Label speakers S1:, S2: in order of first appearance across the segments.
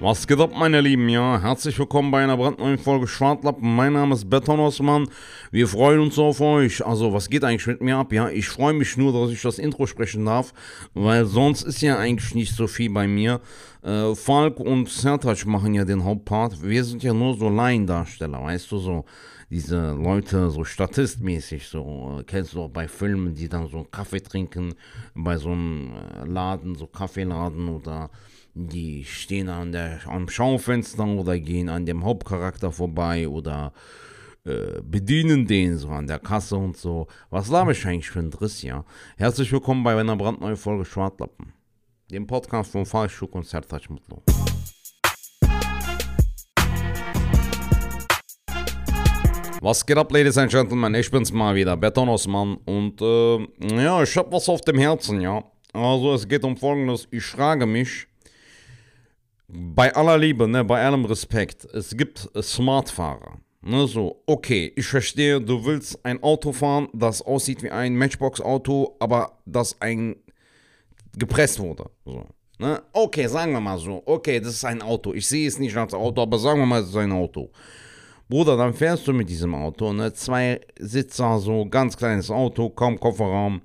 S1: Was geht ab, meine Lieben? Ja, herzlich willkommen bei einer brandneuen Folge Schwartlappen. Mein Name ist Beton Osman. Wir freuen uns auf euch. Also, was geht eigentlich mit mir ab? Ja, ich freue mich nur, dass ich das Intro sprechen darf, weil sonst ist ja eigentlich nicht so viel bei mir. Äh, Falk und Sertac machen ja den Hauptpart. Wir sind ja nur so Laiendarsteller, weißt du, so diese Leute so statistmäßig, so äh, kennst du auch bei Filmen, die dann so einen Kaffee trinken, bei so einem äh, Laden, so Kaffeeladen oder die stehen an der, am Schaufenster oder gehen an dem Hauptcharakter vorbei oder äh, bedienen den so an der Kasse und so. Was laber ich eigentlich für ein Driss, ja? Herzlich willkommen bei einer brandneuen Folge Schwartlappen, dem Podcast von Fallschuh und Sertac Mutlu. Was geht ab, Ladies and Gentlemen? Ich bin's mal wieder, Beton Osman. Und äh, ja, ich hab was auf dem Herzen, ja. Also, es geht um Folgendes. Ich frage mich, bei aller Liebe, ne, bei allem Respekt, es gibt Smartfahrer. Ne, so, okay, ich verstehe, du willst ein Auto fahren, das aussieht wie ein Matchbox-Auto, aber das ein gepresst wurde. So. Ne? Okay, sagen wir mal so, okay, das ist ein Auto. Ich sehe es nicht als Auto, aber sagen wir mal, es ist ein Auto. Bruder, dann fährst du mit diesem Auto, ne? Zwei Sitzer, so ganz kleines Auto, kaum Kofferraum.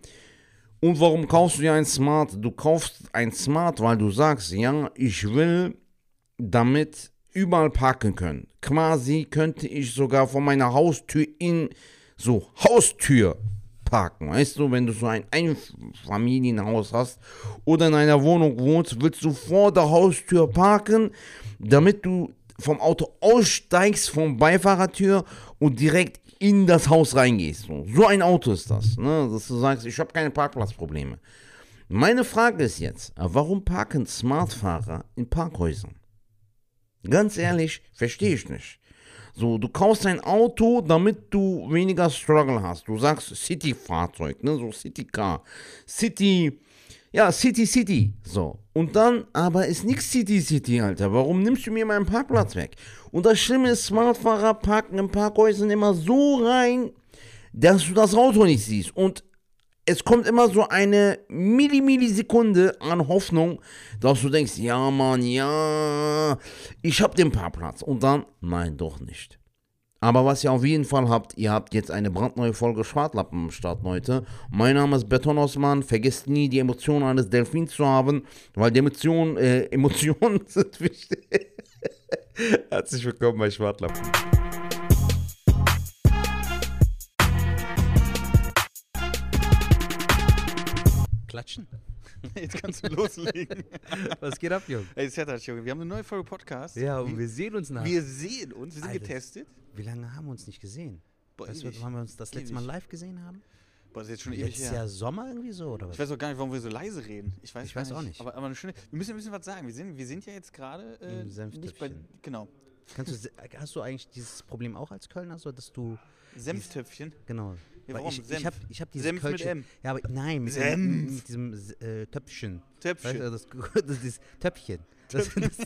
S1: Und warum kaufst du dir ein Smart? Du kaufst ein Smart, weil du sagst, ja, ich will damit überall parken können. Quasi könnte ich sogar vor meiner Haustür in so Haustür parken. Weißt du, wenn du so ein Einfamilienhaus hast oder in einer Wohnung wohnst, willst du vor der Haustür parken, damit du vom Auto aussteigst, vom Beifahrertür und direkt in das Haus reingehst. So, ein Auto ist das. Ne? Dass du sagst, ich habe keine Parkplatzprobleme. Meine Frage ist jetzt, warum parken Smartfahrer in Parkhäusern? Ganz ehrlich, verstehe ich nicht. So, du kaufst ein Auto, damit du weniger Struggle hast. Du sagst City-Fahrzeug, ne, so City-Car. City, ja, City, City, so. Und dann, aber ist nix City, City, Alter. Warum nimmst du mir meinen Parkplatz weg? Und das Schlimme ist, Smartfahrer parken in Parkhäusern immer so rein, dass du das Auto nicht siehst. Und es kommt immer so eine Millimillisekunde an Hoffnung, dass du denkst, ja Mann, ja, ich hab den Parkplatz. Und dann, nein, doch nicht. Aber was ihr auf jeden Fall habt, ihr habt jetzt eine brandneue Folge Schwartlappen am Start, Leute. Mein Name ist Beton Osman. Vergesst nie, die Emotionen eines Delfins zu haben, weil die Emotionen, äh, Emotionen sind wichtig. Herzlich willkommen bei Schwartlappen.
S2: Klatschen?
S3: Jetzt kannst du loslegen.
S2: Was geht ab, Junge?
S3: Ey, Sertac, Junge, wir haben eine neue Folge Podcast.
S2: Ja, und wir sehen uns nach.
S3: Wir sehen uns, wir sind
S2: Alter.
S3: getestet.
S2: Wie lange haben wir uns nicht gesehen?
S3: Boah,
S2: Weißt du,
S3: ewig.
S2: wann wir uns das letzte Mal
S3: Ewig.
S2: live gesehen haben?
S3: Boah, das ist jetzt schon ewig
S2: Letztes
S3: her.
S2: Jahr Sommer irgendwie so, oder was?
S3: Ich weiß auch gar nicht, warum wir so leise reden. Ich weiß,
S2: Ich weiß auch nicht.
S3: Aber, aber eine schöne, wir müssen ein bisschen was sagen. Wir sind, wir sind ja jetzt gerade äh, nicht bei. Genau.
S2: Kannst du, se- hast du eigentlich dieses Problem auch als Kölner, so dass du,
S3: Senftöpfchen.
S2: genau.
S3: Ja, warum?
S2: Ich, ich
S3: Senf.
S2: habe ich hab dieses
S3: Senf mit
S2: Kölsche,
S3: M.
S2: Ja, aber nein, mit,
S3: Senf.
S2: dem, mit diesem äh, Töpfchen.
S3: Töpfchen.
S2: Weißt du, das, das, das Töpfchen. Das, das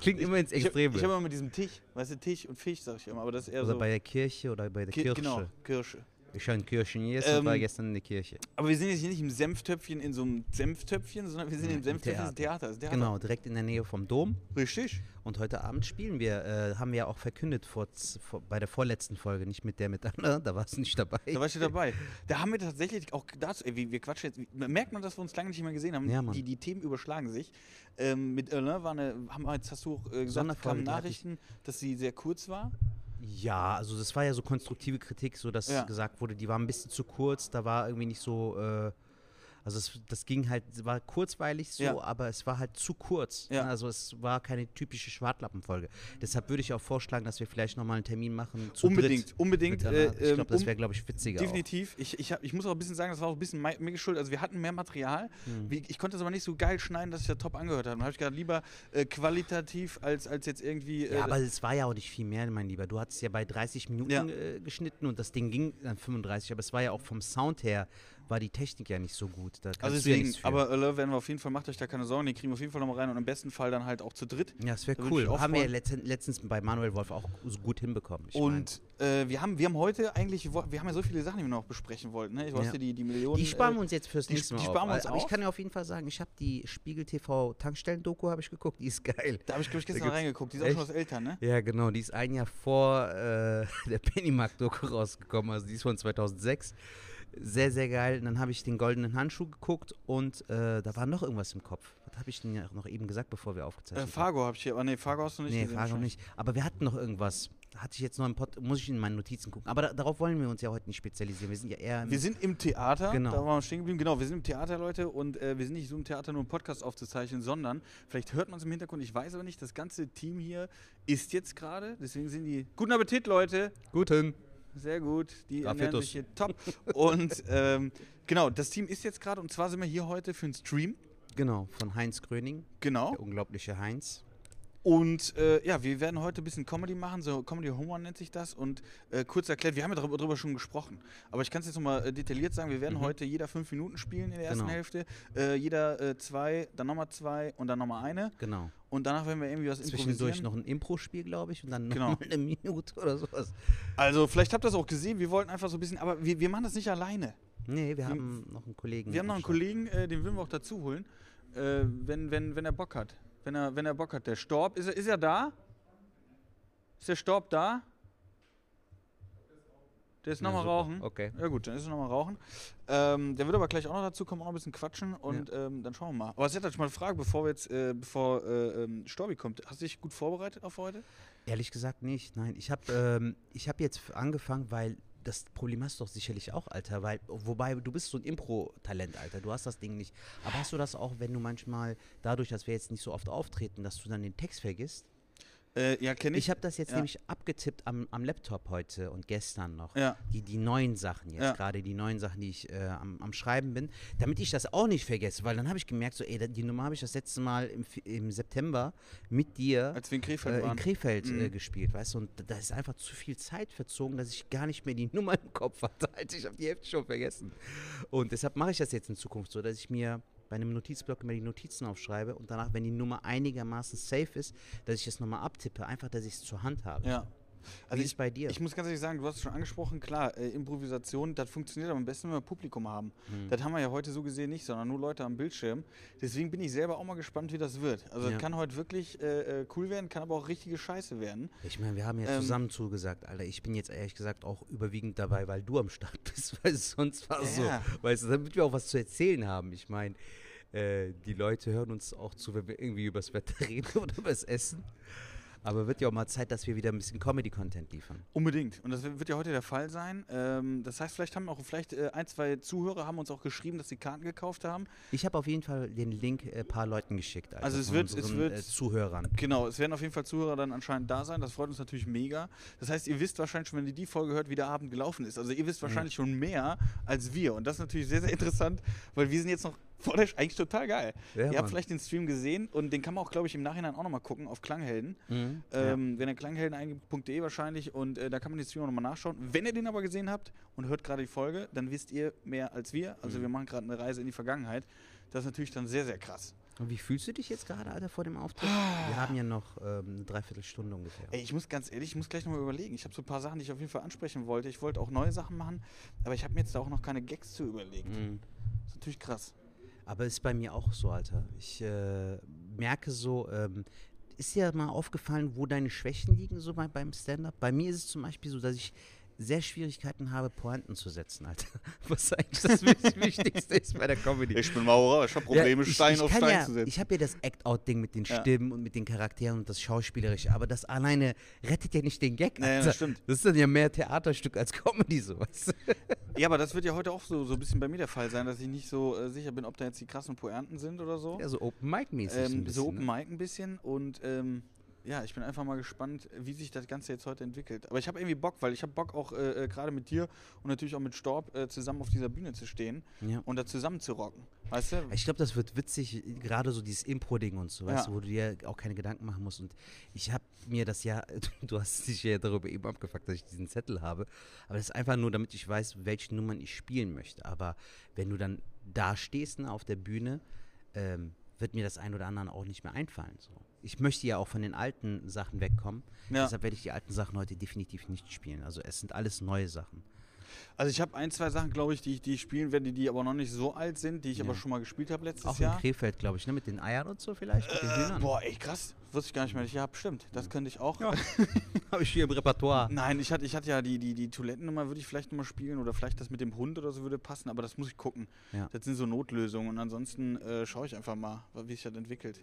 S2: klingt immer ins
S3: Ich habe
S2: Extreme.
S3: hab immer mit diesem Tisch, weißt du, Tisch und Fisch, sag ich immer, aber das ist eher
S2: oder
S3: so.
S2: bei der Kirche oder bei der
S3: Ki-
S2: Kirche.
S3: Genau, Kirsche.
S2: In Kirchen jetzt
S3: Ähm,
S2: war gestern in der Kirche.
S3: Aber wir sind jetzt hier nicht im Senftöpfchen in so einem Senftöpfchen, sondern wir sind
S2: Ja,
S3: im Senftöpfchen,
S2: Theater.
S3: Theater. Das ist ein Theater.
S2: Genau, direkt in der Nähe vom Dom.
S3: Richtig.
S2: Und heute Abend spielen wir, äh, haben wir ja auch verkündet vor, vor, bei der vorletzten Folge, nicht mit der mit Anna, da warst du nicht dabei.
S3: Da warst du dabei. Da haben wir tatsächlich auch dazu, ey, wir, wir quatschen jetzt, merkt man, dass wir uns lange nicht mehr gesehen haben.
S2: Ja,
S3: die, die Themen überschlagen sich. Ähm, mit Irne war eine, haben wir jetzt hast du auch äh, gesagt, kamen Nachrichten, dass sie sehr kurz war.
S2: Ja, also das war ja so konstruktive Kritik, so dass
S3: Ja.
S2: gesagt wurde, die war ein bisschen zu kurz, da war irgendwie nicht so, äh, also es, das ging halt, es war kurzweilig so,
S3: Ja.
S2: aber es war halt zu kurz.
S3: Ja.
S2: ne? Also es war keine typische Schwartlappenfolge. Deshalb würde ich auch vorschlagen, dass wir vielleicht nochmal einen Termin machen zu
S3: unbedingt,
S2: dritt
S3: unbedingt.
S2: Anna.
S3: äh,
S2: ich glaube,
S3: ähm,
S2: das wäre, glaube ich, witziger
S3: Definitiv. Ich, ich, hab, ich muss auch ein bisschen sagen, das war auch ein bisschen mir geschuldet. Also wir hatten mehr Material.
S2: Hm.
S3: Wie, ich konnte das aber nicht so geil schneiden, dass ich das top angehört habe. Dann habe ich gedacht, lieber äh, qualitativ als, als jetzt irgendwie. Äh,
S2: Ja, aber es war ja auch nicht viel mehr, mein Lieber. Du hattest ja bei 30 Minuten
S3: Ja.
S2: äh, geschnitten und das Ding ging dann 35, aber es war ja auch vom Sound her war die Technik ja nicht so gut.
S3: Also
S2: ja
S3: deswegen,
S2: für.
S3: aber Alert werden wir auf jeden Fall, macht euch da keine Sorgen, den kriegen wir auf jeden Fall nochmal rein und im besten Fall dann halt auch zu dritt.
S2: ja, das wäre cool.
S3: ich auch
S2: Haben wir ja letztens bei Manuel Wolf auch so gut hinbekommen. Ich
S3: Und äh, wir, haben, wir haben heute eigentlich, wir haben ja so viele Sachen, die wir noch besprechen wollten. Ne? Du hast
S2: Ja.
S3: ja die, die Millionen.
S2: die sparen
S3: äh,
S2: wir uns jetzt fürs
S3: die-
S2: nächste Mal
S3: die
S2: auf.
S3: sparen wir uns
S2: aber ich
S3: auf?
S2: kann ja auf jeden Fall sagen, ich habe die Spiegel TV Tankstellen-Doku habe ich geguckt, die ist geil.
S3: Da habe ich, glaube ich, gestern reingeguckt. Die ist auch
S2: Echt?
S3: schon was älter, ne?
S2: Ja, genau, die ist ein Jahr vor äh, der Pennymark-Doku rausgekommen, also die ist von 2006. Sehr, sehr geil. Und dann habe ich den goldenen Handschuh geguckt und äh, da war noch irgendwas im Kopf. Was habe ich denn ja noch eben gesagt, bevor wir
S3: Äh,
S2: aufgezeichnet haben?
S3: Fargo habe ich hier, aber nee, Fargo hast du nicht
S2: Nee,
S3: gesehen.
S2: Noch
S3: wahrscheinlich.
S2: nicht. Aber wir hatten noch irgendwas. Hatte ich jetzt noch im Pod, muss ich in meinen Notizen gucken. Aber da, darauf wollen wir uns ja heute nicht spezialisieren. Wir sind ja eher.
S3: Wir sind im Theater,
S2: Genau.
S3: da waren wir stehen geblieben. Genau, wir sind im Theater, Leute, und äh, wir sind nicht so im Theater, nur einen Podcast aufzuzeichnen, sondern, vielleicht hört man es im Hintergrund, ich weiß aber nicht, das ganze Team hier ist jetzt gerade, deswegen sind die. Guten Appetit, Leute!
S2: Guten.
S3: Sehr gut, die ernähren sich hier top. und ähm, genau, das Team ist jetzt gerade, und zwar sind wir hier heute für einen Stream.
S2: Genau, von Heinz Gröning,
S3: Genau.
S2: der unglaubliche Heinz.
S3: Und äh, ja, wir werden heute ein bisschen Comedy machen, so Comedy Humor nennt sich das. Und äh, kurz erklärt, wir haben ja darüber, darüber schon gesprochen. Aber ich kann es jetzt nochmal äh, detailliert sagen, wir werden
S2: Mhm.
S3: heute jeder fünf Minuten spielen in der ersten
S2: Genau.
S3: Hälfte. Äh, jeder äh, zwei, dann nochmal zwei und dann nochmal eine.
S2: Genau.
S3: Und danach werden wir irgendwie was
S2: Zwischendurch noch ein Impro-Spiel, glaube ich, und dann
S3: Genau.
S2: noch mal eine Minute oder sowas.
S3: Also vielleicht habt ihr das auch gesehen, wir wollten einfach so ein bisschen, aber wir, wir machen das nicht alleine.
S2: Nee, wir haben noch einen Kollegen.
S3: Wir haben noch einen. Kollegen, äh, den würden wir auch dazu holen, äh, wenn, wenn, wenn er Bock hat. Wenn er, wenn er Bock hat. Der Storb, ist er, ist er da? Ist der Storb da? Der ist nochmal rauchen.
S2: Okay.
S3: Ja gut, dann ist er nochmal rauchen. Ähm, der wird aber gleich auch noch dazu kommen, auch noch ein bisschen quatschen und ähm, dann schauen wir mal. Aber jetzt hätte ich mal eine Frage, bevor wir jetzt, äh, bevor äh, ähm, Storbi kommt. Hast du dich gut vorbereitet auf heute?
S2: Ehrlich gesagt nicht. Nein, ich habe ähm, ich hab jetzt angefangen, weil das Problem hast du doch sicherlich auch, Alter. Weil, wobei du bist so ein Impro-Talent, Alter. Du hast das Ding nicht. Aber hast du das auch, wenn du manchmal, dadurch, dass wir jetzt nicht so oft auftreten, dass du dann den Text vergisst?
S3: Äh, ja, kenne ich.
S2: Ich habe das jetzt
S3: Ja.
S2: nämlich abgetippt am, am Laptop heute und gestern noch.
S3: Ja.
S2: Die, die neuen Sachen jetzt,
S3: Ja.
S2: gerade die neuen Sachen, die ich äh, am, am Schreiben bin, damit ich das auch nicht vergesse, weil dann habe ich gemerkt, so, ey, die Nummer habe ich das letzte Mal im, im September mit dir
S3: Als wir in Krefeld
S2: äh, in. Krefeld äh,
S3: Mhm.
S2: gespielt, weißt du, und da ist einfach zu viel Zeit verzogen, dass ich gar nicht mehr die Nummer im Kopf hatte. Ich habe die Hälfte schon vergessen. Und deshalb mache ich das jetzt in Zukunft so, dass ich mir bei einem Notizblock immer die Notizen aufschreibe und danach, wenn die Nummer einigermaßen safe ist, dass ich das nochmal abtippe, einfach, dass ich es zur Hand habe.
S3: ja.
S2: Wie
S3: Also
S2: ist
S3: ich,
S2: es bei dir?
S3: Ich muss ganz ehrlich sagen, du hast es schon angesprochen, klar, äh, Improvisation, das funktioniert aber am besten, wenn wir Publikum haben.
S2: Hm.
S3: Das haben wir ja heute so gesehen nicht, sondern nur Leute am Bildschirm. Deswegen bin ich selber auch mal gespannt, wie das wird. Also
S2: Ja.
S3: es kann heute wirklich äh, äh, cool werden, kann aber auch richtige Scheiße werden.
S2: Ich meine, wir haben ja
S3: Ähm,
S2: zusammen zugesagt, Alter. Ich bin jetzt ehrlich gesagt auch überwiegend dabei, weil du am Start bist, weil es sonst war so.
S3: Ja.
S2: Weißt du, damit wir auch was zu erzählen haben. Ich meine, äh, die Leute hören uns auch zu, wenn wir irgendwie übers Wetter reden oder übers Essen. Aber wird ja auch mal Zeit, dass wir wieder ein bisschen Comedy-Content liefern.
S3: Unbedingt. Und das wird ja heute der Fall sein. Ähm, das heißt, vielleicht haben auch vielleicht äh, ein, zwei Zuhörer haben uns auch geschrieben, dass sie Karten gekauft haben.
S2: Ich habe auf jeden Fall den Link ein äh, paar Leuten geschickt. Alter,
S3: Also es wird- es
S2: unseren,
S3: wird-
S2: Äh, Zuhörern.
S3: Genau, es werden auf jeden Fall Zuhörer dann anscheinend da sein. Das freut uns natürlich mega. Das heißt, ihr wisst wahrscheinlich schon, wenn ihr die Folge hört, wie der Abend gelaufen ist. Also ihr wisst wahrscheinlich schon mehr als wir. Und das ist natürlich sehr, sehr interessant, weil wir sind jetzt noch vor der... Sch- Eigentlich total geil.
S2: Ja,
S3: ihr habt vielleicht den Stream gesehen und den kann man auch, glaube ich, im Nachhinein auch nochmal gucken auf Klanghelden.
S2: Mhm.
S3: Ähm, Wenn ihr Klanghelden eingibt.de wahrscheinlich und äh, da kann man den Stream auch nochmal nachschauen. Wenn ihr den aber gesehen habt und hört gerade die Folge, dann wisst ihr mehr als wir. Also
S2: Mhm.
S3: wir machen gerade eine Reise in die Vergangenheit. Das ist natürlich dann sehr, sehr krass.
S2: Und wie fühlst du dich jetzt gerade, Alter, vor dem Auftritt? wir haben ja noch ähm, eine Dreiviertelstunde ungefähr.
S3: Ey, ich muss ganz ehrlich, ich muss gleich nochmal überlegen. Ich habe so ein paar Sachen, die ich auf jeden Fall ansprechen wollte. Ich wollte auch neue Sachen machen, aber ich habe mir jetzt da auch noch keine Gags zu überlegt.
S2: Mhm.
S3: Das ist natürlich krass.
S2: Aber ist bei mir auch so, Alter. Ich äh, merke so, ähm, ist dir mal aufgefallen, wo deine Schwächen liegen, so bei, beim Stand-up? Bei mir ist es zum Beispiel so, dass ich sehr Schwierigkeiten habe, Pointen zu setzen, Alter. Was eigentlich das Wich- Wichtigste ist bei der Comedy.
S3: bin Maurer, ich habe
S2: Ja, ich, ich kann ja, Ich habe ja das Act-Out-Ding mit den
S3: Ja.
S2: Stimmen und mit den Charakteren und das Schauspielerische, aber das alleine rettet ja nicht den Gag.
S3: Nee, das
S2: Alter.
S3: stimmt.
S2: Das ist dann ja mehr Theaterstück als Comedy, so weißt du?
S3: Ja, aber das wird ja heute auch so, so ein bisschen bei mir der Fall sein, dass ich nicht so äh, sicher bin, ob da jetzt die krassen Pointen sind oder so.
S2: Ja, so Open-Mic-mäßig. ein
S3: ähm,
S2: bisschen,
S3: so Open
S2: ne?
S3: Mic ein bisschen und ähm, ja, ich bin einfach mal gespannt, wie sich das Ganze jetzt heute entwickelt. Aber ich habe irgendwie Bock, weil ich habe Bock auch äh, äh, gerade mit dir und natürlich auch mit Storb äh, zusammen auf dieser Bühne zu stehen
S2: Ja.
S3: und da zusammen zu rocken. Weißt du?
S2: Ich glaube, das wird witzig, gerade so dieses Impro-Ding und so, weißt
S3: Ja.
S2: du, wo du dir auch keine Gedanken machen musst. Und ich habe mir das ja, du hast dich ja darüber eben abgefuckt, dass ich diesen Zettel habe. Aber das ist einfach nur, damit ich weiß, welche Nummern ich spielen möchte. Aber wenn du dann da stehst ne, auf der Bühne, ähm, wird mir das ein oder andere auch nicht mehr einfallen. So. Ich möchte ja auch von den alten Sachen wegkommen.
S3: Ja.
S2: Deshalb werde ich die alten Sachen heute definitiv nicht spielen. Also es sind alles neue Sachen.
S3: Also ich habe ein, zwei Sachen, glaube ich, die, ich- die ich spielen werde, die aber noch nicht so alt sind, die ich
S2: Ja.
S3: aber schon mal gespielt habe letztes
S2: Auch in
S3: Jahr.
S2: Krefeld, glaube ich, ne? mit den Eiern und so vielleicht,
S3: Äh, boah, echt krass. Wusste ich gar nicht mehr. Ja, stimmt. Das könnte ich auch.
S2: Habe ich hier im Repertoire.
S3: Nein, ich hatte, ich hatte ja die, die, die Toilettennummer, würde ich vielleicht nochmal spielen oder vielleicht das mit dem Hund oder so würde passen, aber das muss ich gucken.
S2: Ja.
S3: Das sind so Notlösungen und ansonsten äh, schaue ich einfach mal, wie sich das entwickelt.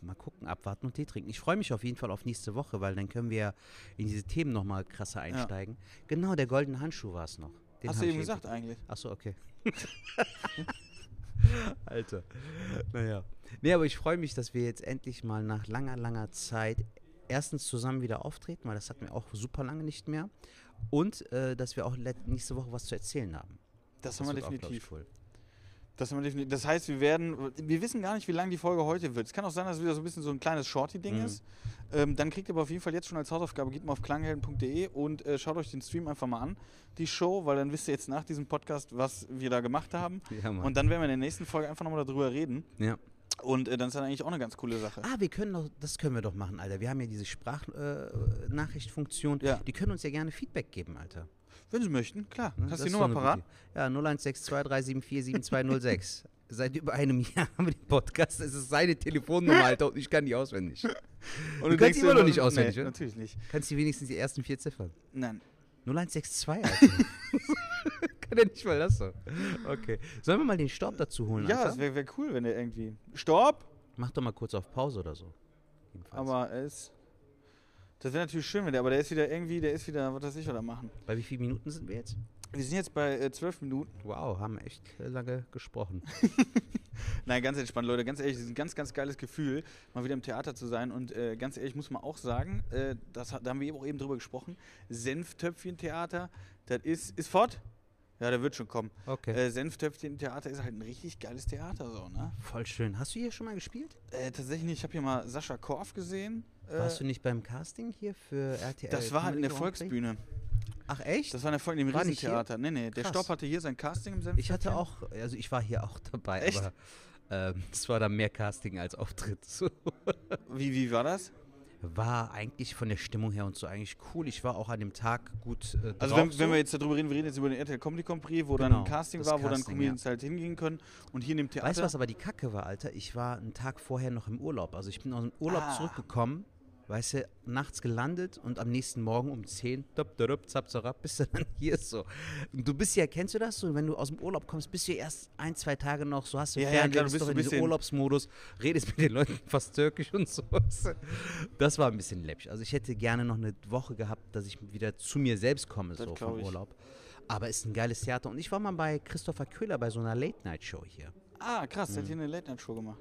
S2: Ja, mal gucken, abwarten und Tee trinken. Ich freue mich auf jeden Fall auf nächste Woche, weil dann können wir in diese Themen nochmal krasser einsteigen. Genau, der goldene Handschuh war es noch. Den
S3: Hast du eben gesagt eigentlich?
S2: Achso, okay. Alter. Naja. Nee, aber ich freue mich, dass wir jetzt endlich mal nach langer, langer Zeit erstens zusammen wieder auftreten, weil das hatten wir auch super lange nicht mehr. Und äh, dass wir auch nächste Woche was zu erzählen haben.
S3: Das, haben wir
S2: wird auch, glaub ich,
S3: definitiv.
S2: cool.
S3: Das, das heißt, wir werden, wir wissen gar nicht, wie lang die Folge heute wird. Es kann auch sein, dass es wieder so ein bisschen so ein kleines Shorty-Ding
S2: Mhm.
S3: ist. Ähm, dann kriegt ihr aber auf jeden Fall jetzt schon als Hausaufgabe, geht mal auf klanghelden.de und äh, schaut euch den Stream einfach mal an, die Show, weil dann wisst ihr jetzt nach diesem Podcast, was wir da gemacht haben.
S2: Ja.
S3: Und dann werden wir in der nächsten Folge einfach nochmal darüber reden.
S2: ja.
S3: Und äh, dann ist das eigentlich auch eine ganz coole Sache.
S2: Ah, wir können doch, das können wir doch machen, Alter. Wir haben ja diese Sprachnachrichtfunktion.
S3: Ja.
S2: Die können uns ja gerne Feedback geben, Alter.
S3: Wenn Sie möchten, klar.
S2: Ne?
S3: Hast du die Nummer parat?
S2: Ja, 016237477206. Seit über einem Jahr haben wir den Podcast. Es ist seine Telefonnummer, Alter, und ich kann die auswendig.
S3: Und
S2: Du kannst
S3: denkst
S2: die immer noch nicht auswendig,
S3: nee,
S2: oder?
S3: natürlich nicht.
S2: Kannst du wenigstens die ersten vier Ziffern?
S3: Nein.
S2: 0162, Alter. kann er nicht mal das so. Okay. Sollen wir mal den Staub dazu holen,
S3: Ja,
S2: Alter?
S3: das wäre wär cool, wenn der irgendwie. Stopp!
S2: Mach doch mal kurz auf Pause oder so. Jedenfalls.
S3: Aber er ist. Das wäre natürlich schön, wenn der, aber der ist wieder irgendwie, der ist wieder, was weiß ich, was er machen.
S2: Bei wie vielen Minuten sind wir jetzt?
S3: Wir sind jetzt bei äh, zwölf Minuten.
S2: Wow, haben echt lange gesprochen.
S3: Nein, ganz entspannt, Leute. Ganz ehrlich, es ist ein ganz, ganz geiles Gefühl, mal wieder im Theater zu sein. Und äh, ganz ehrlich, muss man auch sagen, äh, das, da haben wir eben auch eben drüber gesprochen. Senftöpfchen-Theater, das ist. Ist fort? Ja, der wird schon kommen.
S2: Okay.
S3: Äh, Senftöpfchen-Theater ist halt ein richtig geiles Theater, so, ne?
S2: Voll schön. Hast du hier schon mal gespielt?
S3: Äh, tatsächlich nicht. Ich habe hier mal Sascha Korf gesehen. Äh,
S2: Warst du nicht beim Casting hier für RTL?
S3: das war halt in der? Volksbühne.
S2: Ach echt?
S3: Das war in der Folge im? Riesentheater. Nee, nee, der
S2: Krass.
S3: Stopp hatte hier sein Casting im Senftöpfchen.
S2: ich hatte auch, also ich war hier auch dabei,
S3: Echt?
S2: aber ähm, es war dann mehr Casting als Auftritt. So.
S3: Wie, wie war das?
S2: War eigentlich von der Stimmung her und so eigentlich cool. Ich war auch an dem Tag gut äh,
S3: Also wenn,
S2: so.
S3: wenn wir jetzt darüber reden, wir reden jetzt über den RTL Comedy Prix, wo dann
S2: Genau,
S3: ein Casting war, wo dann
S2: Casting,
S3: Comedians halt hingehen können. Und hier in dem Theater.
S2: Weißt du, was aber die Kacke war, Alter? Ich war einen Tag vorher noch im Urlaub. Also ich bin aus dem Urlaub
S3: Ah.
S2: zurückgekommen, weißt du, nachts gelandet und am nächsten Morgen um 10, dup, dup, zap, zarab, bist du dann hier so. Und du bist ja, kennst du das so? Wenn du aus dem Urlaub kommst, bist du ja erst ein, zwei Tage noch, so hast du
S3: Ja, ja,
S2: Fernsehen,
S3: klar, du
S2: bist doch in diesem Urlaubsmodus, redest mit den Leuten fast türkisch und so. Das war ein bisschen läppisch. Also ich hätte gerne noch eine Woche gehabt, dass ich wieder zu mir selbst komme,
S3: Das
S2: so vom
S3: ich.
S2: Urlaub. Aber es ist ein geiles Theater. Und ich war mal bei Christopher Köhler bei so einer Late-Night-Show hier.
S3: Ah, krass,
S2: Mhm.
S3: der hat hier eine Late-Night-Show gemacht.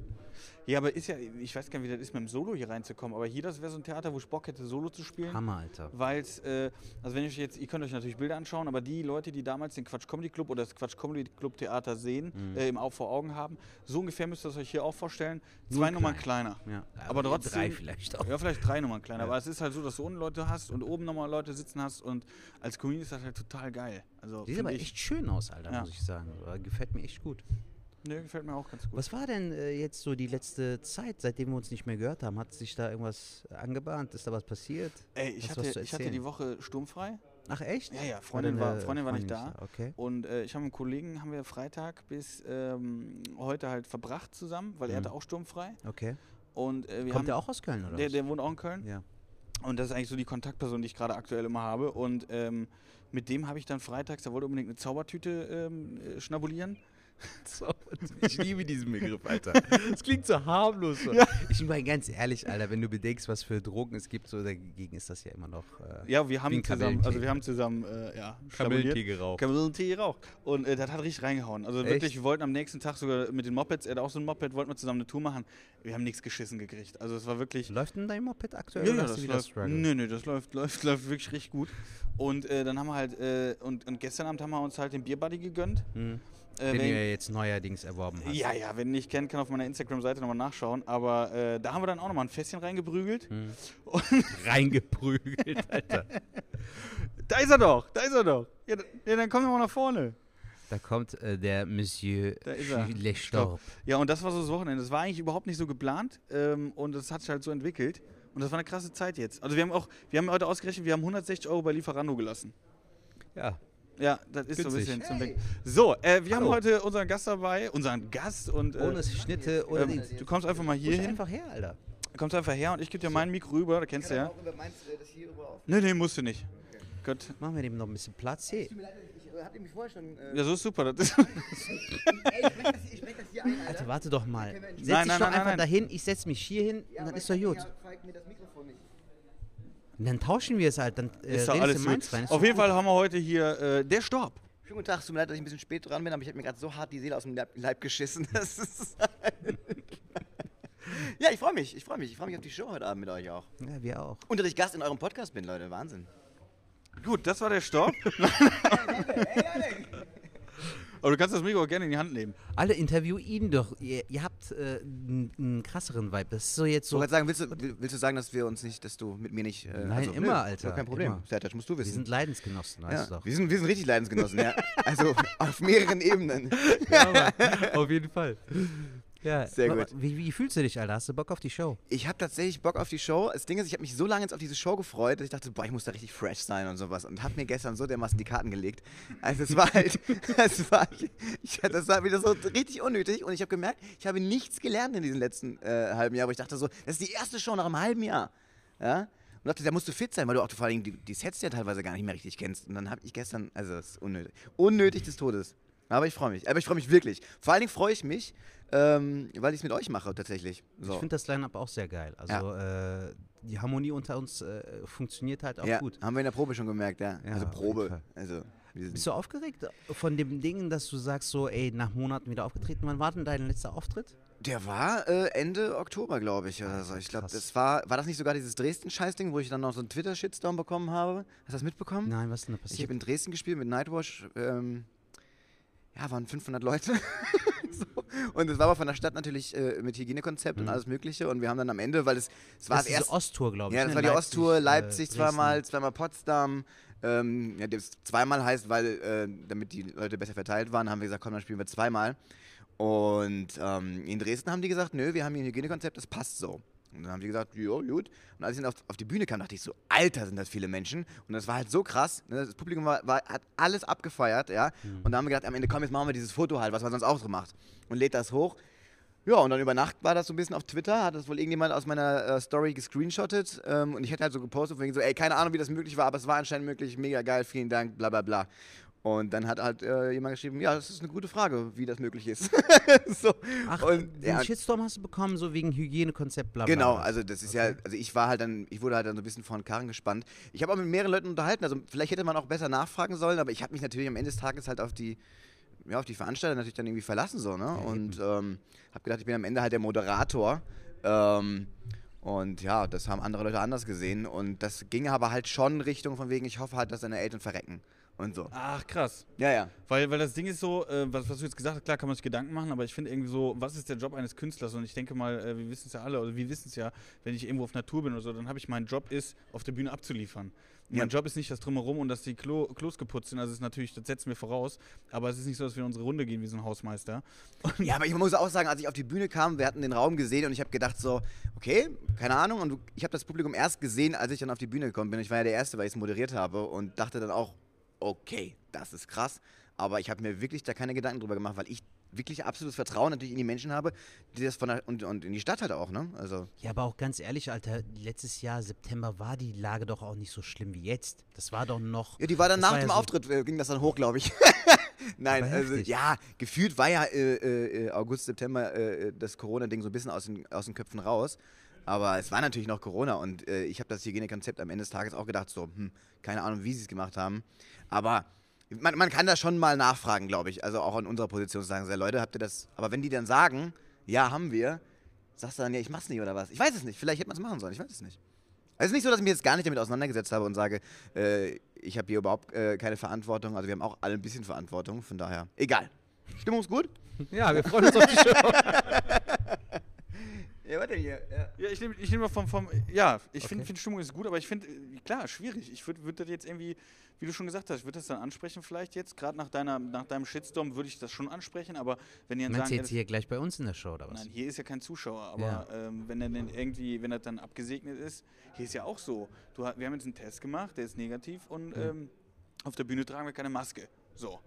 S3: Ja, aber ist ja, ich weiß gar nicht, wie das ist, mit dem Solo hier reinzukommen. Aber hier, das wäre so ein Theater, wo ich Bock hätte, Solo zu spielen.
S2: Hammer, Alter.
S3: Weil es, äh, also wenn ich jetzt, ihr könnt euch natürlich Bilder anschauen, aber die Leute, die damals den Quatsch Comedy Club oder das Quatsch Comedy Club Theater sehen,
S2: Mhm.
S3: äh, im Au vor Augen haben, so ungefähr müsst ihr es euch hier auch vorstellen. Zwei
S2: Nur
S3: Nummern
S2: klein.
S3: kleiner.
S2: Ja,
S3: Aber
S2: die
S3: trotzdem-
S2: Drei vielleicht auch.
S3: Ja, vielleicht drei Nummern kleiner,
S2: Ja.
S3: aber es ist halt so, dass du unten Leute hast und oben nochmal Leute sitzen hast und als Comedian ist das halt total geil. Also
S2: Sieht aber
S3: ich,
S2: echt schön aus, Alter,
S3: Ja.
S2: muss ich sagen. Äh, Gefällt mir echt gut.
S3: Ne, gefällt mir auch ganz gut.
S2: Was war denn äh, jetzt so die letzte Zeit, seitdem wir uns nicht mehr gehört haben? Hat sich da irgendwas angebahnt? Ist da was passiert?
S3: Ey, ich hatte, ich hatte die Woche sturmfrei
S2: Ach echt?
S3: Ja, ja, Freundin war- Freundin war nicht da.
S2: Okay.
S3: und äh, ich habe mit einem Kollegen, haben wir Freitag bis ähm, heute halt verbracht zusammen, weil er
S2: Mhm.
S3: hatte auch sturmfrei.
S2: Okay.
S3: Und äh, wir
S2: Kommt
S3: haben,
S2: der auch aus Köln, oder?
S3: der, der wohnt auch in Köln.
S2: ja.
S3: Und das ist eigentlich so die Kontaktperson, die ich gerade aktuell immer habe. Und ähm, mit dem habe ich dann freitags, der wollte unbedingt eine Zaubertüte ähm, äh, schnabulieren.
S2: Ich liebe diesen Begriff, Alter. Das klingt so harmlos. So. Ich meine, ganz ehrlich, Alter, wenn du bedenkst, was für Drogen es gibt, so dagegen ist das ja immer noch. Äh,
S3: Ja, wir haben zusammen, also wir haben zusammen, äh, ja,
S2: Kamillentee geraucht.
S3: Kamillentee geraucht. Und äh, das hat richtig reingehauen. Also
S2: Echt?
S3: wirklich, wir wollten am nächsten Tag sogar mit den Mopeds, er hat auch so ein Moped, wollten wir zusammen eine Tour machen. Wir haben nichts geschissen gekriegt. Also es war wirklich.
S2: Läuft denn dein Moped aktuell?
S3: Ja, ja,
S2: du
S3: das läuft. Nee, nee, das läuft, läuft, läuft wirklich richtig gut. Und äh, dann haben wir halt, äh, und, und gestern Abend haben wir uns halt den Bierbuddy gegönnt.
S2: Hm.
S3: Äh,
S2: Den
S3: wen-
S2: du ja jetzt neuerdings erworben hast.
S3: ja, ja, wer ihn nicht kennt, kann auf meiner Instagram-Seite nochmal nachschauen. Aber äh, da haben wir dann auch nochmal ein Fässchen reingeprügelt.
S2: Hm. Reingeprügelt, Alter.
S3: Da ist er doch, da ist er doch. Ja, ja dann komm doch mal nach vorne.
S2: Da kommt äh, der Monsieur. Lestorp.
S3: Ja, und das war so das Wochenende. Das war eigentlich überhaupt nicht so geplant ähm, und das hat sich halt so entwickelt. Und das war eine krasse Zeit jetzt. Also wir haben auch, wir haben heute ausgerechnet, wir haben 160 Euro bei Lieferando gelassen.
S2: Ja.
S3: Ja, das ist so ein
S2: Günstig.
S3: bisschen zum Weg. So, äh, wir haben
S2: Hallo.
S3: heute unseren Gast dabei, unseren Gast und äh,
S2: Ohne Schnitte, ohne
S3: ähm, du kommst einfach mal hier hin.
S2: einfach her, Alter.
S3: Kommst einfach her und ich gebe dir mein Mikro rüber, da kennst du ja. Nee, nee, musst du nicht. Gut.
S2: Machen wir dem noch ein bisschen Platz. Hey,
S4: Ich hatte mich vorher schon. Äh,
S3: Ja, so ist super. Das ist
S4: ey, ich das, ich das hier ein, Alter.
S2: Alter, warte doch mal.
S4: Nein,
S2: Setz
S3: nein,
S2: dich
S3: nein,
S2: doch
S3: nein,
S2: einfach
S3: nein.
S2: dahin, ich setz mich hier hin und dann ist doch gut.
S4: Ja, mir das Mikrofon nicht.
S2: Und dann tauschen wir es halt, dann äh,
S3: ist doch alles gut.
S2: meins rein. ist
S3: Auf jeden
S2: gut.
S3: Fall haben wir heute hier äh, der Storb.
S4: Schönen guten Tag, es tut mir leid, dass ich ein bisschen spät dran bin, aber ich habe mir gerade so hart die Seele aus dem Leib, Leib geschissen. Das ist ja, ich freue mich, ich freue mich. Ich freue mich auf die Show heute Abend mit euch auch.
S2: Ja, wir auch.
S4: Und dass ich Gast in eurem Podcast bin, Leute, Wahnsinn.
S3: Gut, das war der Storb. Aber du kannst das Mikro auch gerne in die Hand nehmen.
S2: Alle interview ihn doch. Ihr, ihr habt äh, einen krasseren Vibe. Das ist so jetzt
S4: Ich
S2: so.
S4: wollte gerade sagen, willst du, willst du sagen, dass wir uns nicht, dass du mit mir nicht. Äh,
S2: Nein, immer,
S4: nö,
S2: Alter,
S4: Kein Problem.
S2: immer.
S4: Sertac, musst du
S2: Wir
S4: wissen.
S2: sind Leidensgenossen, weißt
S4: ja,
S2: du doch.
S4: wir, sind, wir sind richtig Leidensgenossen, ja. Also auf mehreren Ebenen.
S2: Ja, Mann, auf jeden Fall. Ja,
S4: Sehr gut.
S2: Wie, wie fühlst du dich, Alter? Hast du Bock auf die Show?
S4: Ich habe tatsächlich Bock auf die Show. Das Ding ist, ich habe mich so lange jetzt auf diese Show gefreut, dass ich dachte, boah, ich muss da richtig fresh sein und sowas. Und habe mir gestern so dermaßen die Karten gelegt. Also es war halt, es war, ich, das war wieder so richtig unnötig. Und ich habe gemerkt, ich habe nichts gelernt in diesem letzten äh, halben Jahr. Aber ich dachte so, das ist die erste Show nach einem halben Jahr. Ja? Und dachte, da musst du fit sein, weil du auch vor allem die, die Sets ja teilweise gar nicht mehr richtig kennst. Und dann habe ich gestern, also es ist unnötig. Unnötig des Todes. Aber ich freue mich. Aber ich freue mich wirklich. Vor allen Dingen freue ich mich, ähm, weil ich es mit euch mache tatsächlich. So.
S2: Ich finde das Line-Up auch sehr geil. Also äh, die Harmonie unter uns äh, funktioniert halt auch
S4: ja,
S2: gut.
S4: haben wir in der Probe schon gemerkt, ja.
S2: Ja,
S4: also Probe. Also,
S2: Bist du aufgeregt von dem Ding, dass du sagst so, ey, nach Monaten wieder aufgetreten? Wann war denn dein letzter Auftritt?
S4: der war äh, Ende Oktober, glaube ich, oder so. Ich glaube, das war, war das nicht sogar dieses Dresden-Scheißding, wo ich dann noch so einen Twitter-Shitstorm bekommen habe? Hast du das mitbekommen?
S2: Nein, was ist denn da
S4: Ich
S2: passiert?
S4: habe in Dresden gespielt mit Nightwatch. Ähm, ja, waren 500 Leute. Und es war aber von der Stadt natürlich äh, mit Hygienekonzept und alles Mögliche. Und wir haben dann am Ende, weil es, es war
S2: das
S4: das erste.
S2: Osttour, glaube ich.
S4: Ja,
S2: ne?
S4: das war die
S2: Leipzig,
S4: Osttour,
S2: äh,
S4: Leipzig
S2: Dresden.
S4: zweimal, zweimal Potsdam. Ähm, ja, das zweimal heißt, weil äh, damit die Leute besser verteilt waren, haben wir gesagt, komm, dann spielen wir zweimal. Und ähm, in Dresden haben die gesagt, nö, wir haben hier ein Hygienekonzept, das passt so. Und dann haben die gesagt, jo, gut. Und als ich dann auf, auf die Bühne kam, dachte ich so, Alter, sind das viele Menschen. Und das war halt so krass. Ne? Das Publikum war, war, hat alles abgefeiert, ja. Und da haben wir gedacht, am Ende, komm, jetzt machen wir dieses Foto halt, was man sonst auch so macht. Und lädt das hoch. Ja, und dann über Nacht war das so ein bisschen auf Twitter, hat das wohl irgendjemand aus meiner äh, Story gescreenshottet. Ähm, und ich hätte halt so gepostet, von wegen so, ey, keine Ahnung, wie das möglich war, aber es war anscheinend möglich, mega geil, vielen Dank, bla bla bla. Und dann hat halt äh, jemand geschrieben, ja, das ist eine gute Frage, wie das möglich ist. so.
S2: Ach,
S4: und,
S2: den
S4: ja,
S2: Shitstorm hast du bekommen, so wegen Hygienekonzept, bla bla.
S4: Genau, also das ist ja, also ich war halt dann, ich wurde halt dann so ein bisschen vor den Karren gespannt. Ich habe auch mit mehreren Leuten unterhalten, also vielleicht hätte man auch besser nachfragen sollen, aber ich habe mich natürlich am Ende des Tages halt auf die, ja, auf die Veranstalter natürlich dann irgendwie verlassen so, ne? und ähm, habe gedacht, ich bin am Ende halt der Moderator. Ähm, und ja, das haben andere Leute anders gesehen und das ging aber halt schon Richtung von wegen, ich hoffe halt, dass deine Eltern verrecken und so.
S3: Ach, krass.
S4: Ja, ja.
S3: Weil, weil das Ding ist so, äh, was, was du jetzt gesagt hast, klar kann man sich Gedanken machen, aber ich finde irgendwie so, was ist der Job eines Künstlers? Und ich denke mal, äh, wir wissen es ja alle, oder wir wissen es ja, wenn ich irgendwo auf Natur bin oder so, dann habe ich meinen Job ist, auf der Bühne abzuliefern. Und
S4: Ja.
S3: Mein Job ist nicht das Drumherum und dass die Klo, Klos geputzt sind, also es ist natürlich, das setzen wir voraus, aber es ist nicht so, dass wir in unsere Runde gehen wie so ein Hausmeister.
S4: Ja, aber ich muss auch sagen, als ich auf die Bühne kam, wir hatten den Raum gesehen und ich habe gedacht so, okay, keine Ahnung. Und ich habe das Publikum erst gesehen, als ich dann auf die Bühne gekommen bin. Ich war ja der Erste, weil ich es moderiert habe und dachte dann auch, okay, das ist krass. Aber ich habe mir wirklich da keine Gedanken drüber gemacht, weil ich wirklich absolutes Vertrauen natürlich in die Menschen habe, die das von der, und, und in die Stadt halt auch, ne? Also,
S2: Ja, aber auch ganz ehrlich, Alter, letztes Jahr, September, war die Lage doch auch nicht so schlimm wie jetzt. Das war doch noch.
S4: ja, die war dann nach
S2: war
S4: dem
S2: ja so-
S4: Auftritt, äh, ging das dann hoch, glaube ich. Nein,
S2: Aber
S4: also
S2: heftig.
S4: ja, gefühlt war ja äh, äh, August, September äh, das Corona-Ding so ein bisschen aus den, aus den Köpfen raus. Aber es war natürlich noch Corona und äh, ich habe das Hygienekonzept am Ende des Tages auch gedacht, so, hm, keine Ahnung, wie sie es gemacht haben. Aber man, man kann da schon mal nachfragen, glaube ich. Also auch in unserer Position zu sagen, so, Leute, habt ihr das. Aber wenn die dann sagen, ja, haben wir, sagst du dann, ja, ich mach's nicht oder was? Ich weiß es nicht. Vielleicht hätte man es machen sollen, ich weiß es nicht. Also es ist nicht so, dass ich mich jetzt gar nicht damit auseinandergesetzt habe und sage, äh, ich habe hier überhaupt äh, keine Verantwortung. Also wir haben auch alle ein bisschen Verantwortung, von daher. Egal. Stimmung ist gut?
S2: Ja, wir freuen uns auf die Show.
S4: Ja, warte hier. Ja.
S3: Ja, ich nehme ich nehm mal vom, vom. Ja, ich finde,
S2: Okay.
S3: find, Stimmung ist gut, aber ich finde, äh, klar, schwierig. Ich würde würd das jetzt irgendwie, wie du schon gesagt hast, ich würde das dann ansprechen, vielleicht jetzt. Gerade nach, deiner- nach deinem Shitstorm würde ich das schon ansprechen, aber wenn die dann
S2: Meinst
S3: sagen.
S2: du
S3: ja,
S2: jetzt hier gleich bei uns in der Show oder was?
S3: Nein, hier ist ja kein Zuschauer, aber
S2: Ja.
S3: ähm, wenn er dann irgendwie, wenn er dann abgesegnet ist, hier ist ja auch so. Du, wir haben jetzt einen Test gemacht, der ist negativ und ähm, auf der Bühne tragen wir keine Maske. So.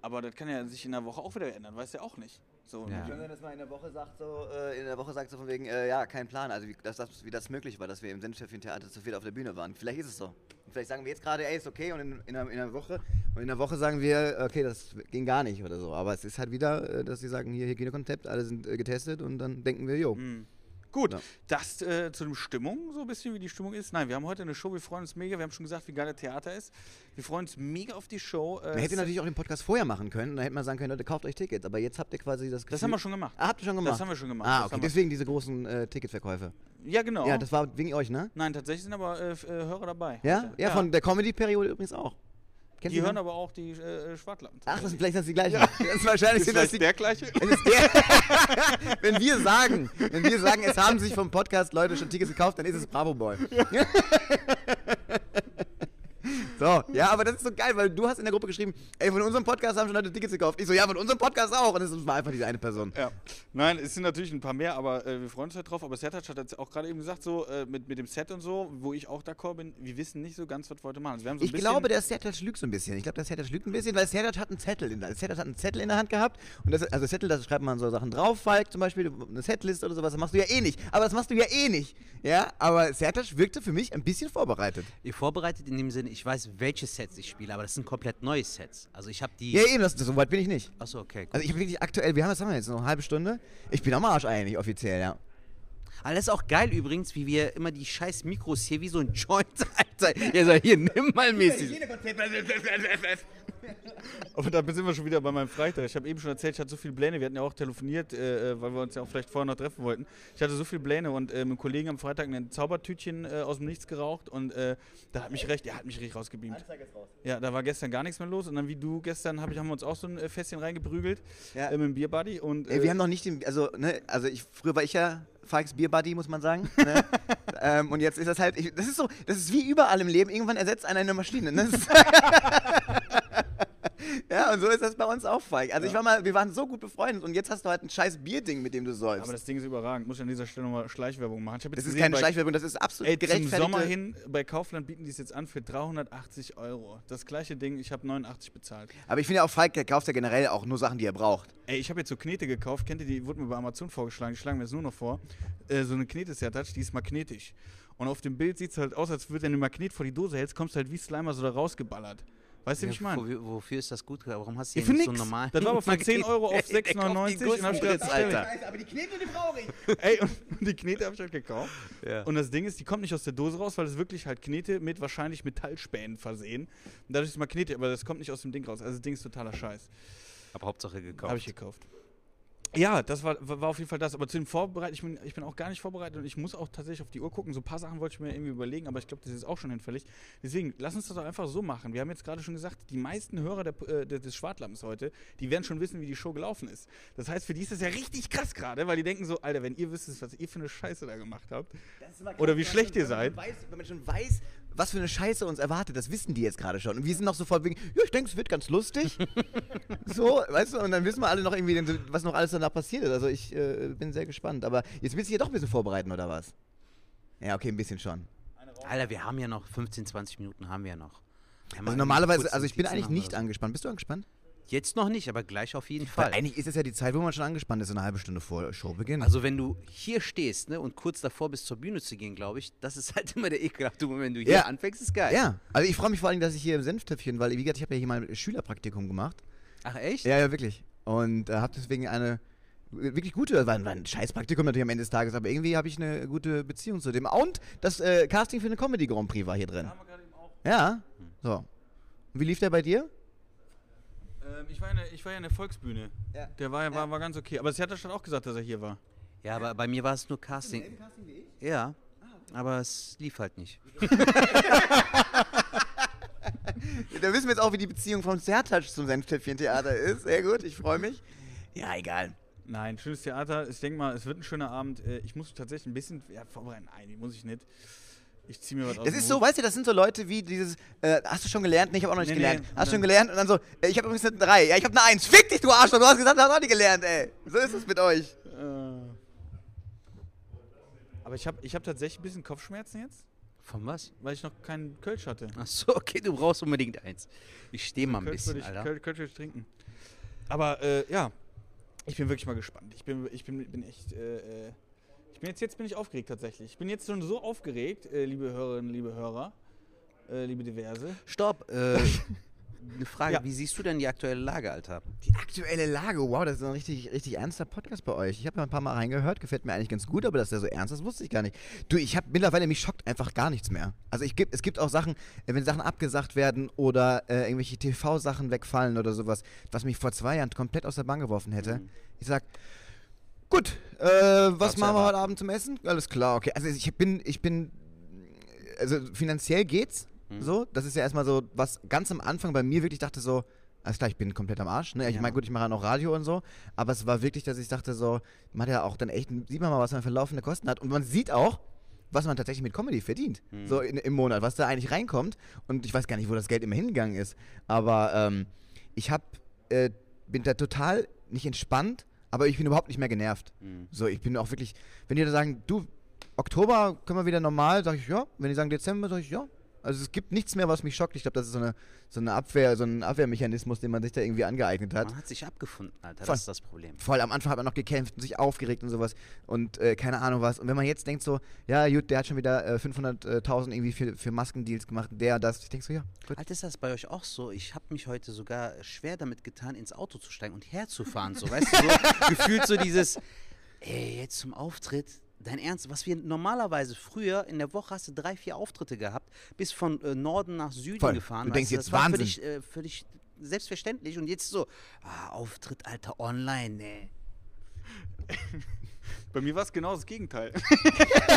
S3: Aber das kann ja sich in der Woche auch wieder ändern, weiß ja auch nicht. So,
S2: Ja.
S4: Schön, wenn das mal in der Woche sagt, so, äh, in der Woche sagt so von wegen, äh, ja, kein Plan, also wie das, das, wie das möglich war, dass wir im Senfschäffchen-Theater zu viel auf der Bühne waren. Vielleicht ist es so. Und vielleicht sagen wir jetzt gerade, ey, ist okay, und in, in, einer, in einer Woche, und in der Woche sagen wir, okay, das ging gar nicht oder so. Aber es ist halt wieder, äh, dass sie sagen, hier Hygienekonzept, alle sind äh, getestet und dann denken wir, jo.
S3: Mhm. Gut,
S4: Ja.
S3: das äh, zu dem Stimmung, so ein bisschen wie die Stimmung ist. Nein, wir haben heute eine Show, wir freuen uns mega. Wir haben schon gesagt, wie geil der Theater ist. Wir freuen uns mega auf die Show. Äh,
S4: Man hätte natürlich auch den Podcast vorher machen können, dann hätte man sagen können, Leute, kauft euch Tickets. Aber jetzt habt ihr quasi das Gefühl...
S3: das haben wir schon gemacht.
S4: Ah, habt ihr schon gemacht?
S3: Das haben wir schon gemacht.
S4: Ah, okay, deswegen diese großen äh, Ticketverkäufe.
S3: Ja, genau.
S4: Ja, das war wegen euch, ne?
S3: Nein, tatsächlich sind aber äh, äh, Hörer dabei.
S4: Ja?
S3: heute.
S4: Ja, von der Comedy-Periode übrigens auch. Kennt
S3: Die hören aber auch die äh, Schwartlappen.
S4: Ach, das sind vielleicht das die gleichen. Das ist wahrscheinlich
S3: ist
S4: sind das die,
S3: der gleiche.
S4: der, wenn wir sagen, wenn wir sagen, es haben sich vom Podcast Leute schon Tickets gekauft, dann ist es Bravo Boy. So, ja, aber das ist so geil, weil du hast in der Gruppe geschrieben, ey, von unserem Podcast haben schon Leute Tickets gekauft. Ich so, ja, von unserem Podcast auch. Und es war einfach diese eine Person.
S3: Ja. Nein, es sind natürlich ein paar mehr, aber äh, wir freuen uns halt drauf. Aber Sertac hat jetzt auch gerade eben gesagt, so äh, mit, mit dem Set und so, wo ich auch d'accord bin, wir wissen nicht so ganz, was wir heute machen. Also wir haben so ein
S4: Ich
S3: bisschen,
S4: glaube, der Sertac lügt so ein bisschen. Ich glaube, der Sertac lügt ein bisschen, weil Sertac hat einen Zettel in der, Sertac hat einen Zettel in der Hand gehabt. Und das, also Zettel, da schreibt man so Sachen drauf, Falk zum Beispiel, eine Setlist oder sowas, das machst du ja eh nicht. Aber das machst du ja eh nicht. Ja, aber Sertac wirkte für mich ein bisschen vorbereitet.
S2: Ihr vorbereitet in dem Sinne, ich weiß, welche Sets ich spiele, aber das sind komplett neue Sets. Also ich habe die.
S4: Ja, eben, das, das, so weit bin ich nicht.
S2: Achso, okay. Gut.
S4: Also ich bin wirklich aktuell, wir haben, was haben wir jetzt, noch eine halbe Stunde? Ich bin am Arsch eigentlich, offiziell, ja.
S2: Aber das ist auch geil übrigens, wie wir immer die scheiß Mikros hier wie so ein Joint, Alter. Ihr sagt, hier, nimm mal mäßig.
S3: Aber da sind wir schon wieder bei meinem Freitag. Ich habe eben schon erzählt, ich hatte so viele Pläne. Wir hatten ja auch telefoniert, äh, äh, weil wir uns ja auch vielleicht vorher noch treffen wollten. Ich hatte so viele Pläne und äh, mit einem Kollegen am Freitag ein Zaubertütchen äh, aus dem Nichts geraucht und äh, da hat mich recht, er hat mich richtig rausgebeamt. Ja, da war gestern gar nichts mehr los und dann wie du gestern hab ich, haben wir uns auch so ein äh, Fässchen reingeprügelt
S4: Ja.
S3: äh, mit dem Bierbuddy und
S4: Ey, wir haben noch nicht den, also, ne, also ich, früher war ich ja Falks Bierbuddy, muss man sagen. Ne? ähm, und jetzt ist das halt, ich, das ist so, das ist wie überall im Leben, irgendwann ersetzt einer eine Maschine. Ne? Das ist- ja, und so ist das bei uns auch, Falk. Also ich war mal, wir waren so gut befreundet und jetzt hast du halt ein scheiß Bierding, mit dem du säufst.
S3: aber das Ding ist überragend. Muss ich an dieser Stelle nochmal Schleichwerbung machen.
S4: Das ist
S3: gesehen,
S4: keine
S3: bei-
S4: Schleichwerbung, das ist absolut
S3: Ey, zum
S4: gerechtfertigte.
S3: Sommer hin bei Kaufland bieten die es jetzt an für 380 Euro. Das gleiche Ding, ich habe 89 bezahlt.
S4: Aber ich finde ja auch, Falk, der kauft ja generell auch nur Sachen, die er braucht.
S3: Ey, ich habe jetzt so Knete gekauft. Kennt ihr die? Wurde mir bei Amazon vorgeschlagen. Die schlagen mir jetzt nur noch vor. Äh, so eine Knete-Sertac, die ist magnetisch. Und auf dem Bild sieht es halt aus, als würde, wenn du ein Magnet vor die Dose hältst, kommst du halt wie Slimer so da rausgeballert. Weißt du, wie ich meine?
S2: Wo- Wofür ist das gut? Warum hast du
S3: Ja,
S2: hier
S3: für
S2: nicht so normal?
S3: Das war aber von 10 Euro auf 6,99 und hab ich gedacht,
S2: Alter.
S4: Aber die Knete, die brauche ich.
S3: Ey, und die Knete habe ich halt gekauft.
S2: Ja.
S3: Und das Ding ist, die kommt nicht aus der Dose raus, weil es wirklich halt Knete mit wahrscheinlich Metallspänen versehen. Und dadurch ist es mal Knete, aber das kommt nicht aus dem Ding raus. Also das Ding ist totaler Scheiß.
S2: Aber Hauptsache gekauft.
S3: Habe ich gekauft. Ja, das war, war auf jeden Fall das. Aber zu dem Vorbereiten, ich bin, ich bin auch gar nicht vorbereitet und ich muss auch tatsächlich auf die Uhr gucken. So ein paar Sachen wollte ich mir irgendwie überlegen, aber ich glaube, das ist auch schon hinfällig. Deswegen, lass uns das doch einfach so machen. Wir haben jetzt gerade schon gesagt, die meisten Hörer der, äh, des- Schwartlappens heute, die werden schon wissen, wie die Show gelaufen ist. Das heißt, für die ist das ja richtig krass gerade, weil die denken so, Alter, wenn ihr wüsstet, was ihr für eine Scheiße da gemacht habt. Oder wie schlecht ihr seid.
S4: Weiß, wenn man schon weiß, was für eine Scheiße uns erwartet, das wissen die jetzt gerade schon. Und wir sind noch sofort wegen, ja, ich denke, es wird ganz lustig. so, weißt du, und dann wissen wir alle noch irgendwie, was noch alles danach passiert ist. Also ich äh, bin sehr gespannt. Aber jetzt willst du dich ja doch ein bisschen vorbereiten, oder was? Ja, okay, ein bisschen schon.
S2: Alter, wir haben ja noch 15, 20 Minuten haben wir ja noch.
S4: Also
S2: mal
S4: normalerweise, also ich bin eigentlich nicht
S2: so.
S4: angespannt. Bist du angespannt?
S2: Jetzt noch nicht, aber gleich auf jeden
S4: Weil
S2: Fall.
S4: eigentlich ist es ja die Zeit, wo man schon angespannt ist, eine halbe Stunde vor Showbeginn.
S2: Also wenn du hier stehst ne, und kurz davor bist, zur Bühne zu gehen, glaube ich, das ist halt immer der ekelhafte Moment. Wenn du hier
S4: Ja.
S2: anfängst, ist geil.
S4: ja, also ich freue mich vor allem, dass ich hier im Senftöpfchen, weil, wie gesagt, ich habe ja hier mal ein Schülerpraktikum gemacht.
S2: Ach echt?
S4: Ja, ja, wirklich. Und äh, habe deswegen eine wirklich gute, war, war ein Scheißpraktikum natürlich am Ende des Tages, aber irgendwie habe ich eine gute Beziehung zu dem. Und das äh, Casting für den Comedy Grand Prix war hier drin.
S3: Haben wir gerade eben auch.
S4: Ja, so. Und wie lief der bei dir?
S3: Ähm, ich, war in der, ich war ja in der Volksbühne.
S4: Ja.
S3: Der war, war, war ganz okay. Aber es hat er schon auch gesagt, dass er hier war.
S2: Ja, aber bei mir war es nur Casting. Ja, aber es lief halt nicht.
S4: Da wissen wir jetzt auch, wie die Beziehung vom Zertatsch zum Senftöpfchen-Theater ist. Sehr gut, ich freue mich. Ja, egal.
S3: Nein, schönes Theater. Ich denke mal, es wird ein schöner Abend. Äh, Ich muss tatsächlich ein bisschen ja, vorbereiten. Nein, muss ich nicht. Ich ziehe mir was aus.
S4: Das ist so, weißt du, das sind so Leute wie dieses, äh, hast du schon gelernt? Nee, ich habe auch noch nicht
S3: Nee,
S4: gelernt.
S3: nee,
S4: hast du schon gelernt? Und dann so, äh, ich habe übrigens eine 3. Ja, ich habe eine 1. Fick dich, du Arschloch, du hast gesagt, du hast auch nicht gelernt, ey. So ist es mit euch.
S3: Äh. Aber ich habe ich hab tatsächlich ein bisschen Kopfschmerzen jetzt,
S2: Von was?
S3: weil ich noch keinen Kölsch hatte.
S2: Ach so, okay, du brauchst unbedingt eins. Ich stehe mal ein
S3: Kölsch
S2: bisschen,
S3: ich,
S2: Alter.
S3: Kölsch, Kölsch würde ich trinken. Aber äh, ja, ich bin wirklich mal gespannt. Ich bin, ich bin, bin echt. Äh, äh, ich bin jetzt, jetzt bin ich aufgeregt tatsächlich. Ich bin jetzt schon so aufgeregt, äh, liebe Hörerinnen, liebe Hörer, äh, liebe Diverse.
S2: Stopp, äh, eine Frage,
S3: Ja.
S2: wie siehst du denn die aktuelle Lage, Alter?
S4: Die aktuelle Lage, wow, das ist ein richtig, richtig ernster Podcast bei euch. Ich habe ja ein paar Mal reingehört, gefällt mir eigentlich ganz gut, aber dass der so ernst ist, wusste ich gar nicht. Du, ich habe mittlerweile, mich schockt einfach gar nichts mehr. Also ich es gibt auch Sachen, äh, wenn Sachen abgesagt werden oder äh, irgendwelche TV-Sachen wegfallen oder sowas, was mich vor zwei Jahren komplett aus der Bahn geworfen hätte. Ich sag, gut, äh, was machen wir heute. Abend zum Essen? Alles klar, okay. Also ich bin, ich bin, also finanziell geht's so. Das ist ja erstmal so, was ganz am Anfang bei mir wirklich dachte so, alles klar, ich bin komplett am Arsch. Ne? Ich
S2: Ja.
S4: meine, gut, ich mache ja noch Radio und so, aber es war wirklich, dass ich dachte so, man hat ja auch dann echt, sieht man mal, was man für laufende Kosten hat und man sieht auch, was man tatsächlich mit Comedy verdient, so in, im Monat, was da eigentlich reinkommt und ich weiß gar nicht, wo das Geld immer hingegangen ist, aber ähm, ich hab, äh, bin da total nicht entspannt, aber ich bin überhaupt nicht mehr genervt. So, ich bin auch wirklich, wenn die da sagen, du, Oktober können wir wieder normal, sage ich ja. Wenn die sagen Dezember, sage ich ja. Also es gibt nichts mehr, was mich schockt. Ich glaube, das ist so eine, so eine Abwehr, so ein Abwehrmechanismus, den man sich da irgendwie angeeignet hat.
S2: Man hat sich abgefunden, Alter,
S4: Voll.
S2: das ist das Problem.
S4: Voll, am Anfang hat man noch gekämpft und sich aufgeregt und sowas und äh, keine Ahnung was. Und wenn man jetzt denkt so, ja gut, der hat schon wieder äh, 500.000 irgendwie für, für Maskendeals gemacht, der, das. Ich denke so, ja, gut.
S2: Alter, ist das bei euch auch so? Ich habe mich heute sogar schwer damit getan, ins Auto zu steigen und herzufahren. So, weißt du, so gefühlt so dieses, ey, jetzt zum Auftritt, dein Ernst, was wir normalerweise früher in der Woche hast du drei, vier Auftritte gehabt, bis von äh, Norden nach Süden
S4: Voll.
S2: gefahren.
S4: Du denkst
S2: weißt
S4: jetzt
S2: das war
S4: Wahnsinn.
S2: Völlig, äh, völlig selbstverständlich und jetzt so, ah, Auftritt, Alter, online, ne.
S3: Bei mir war es genau das Gegenteil.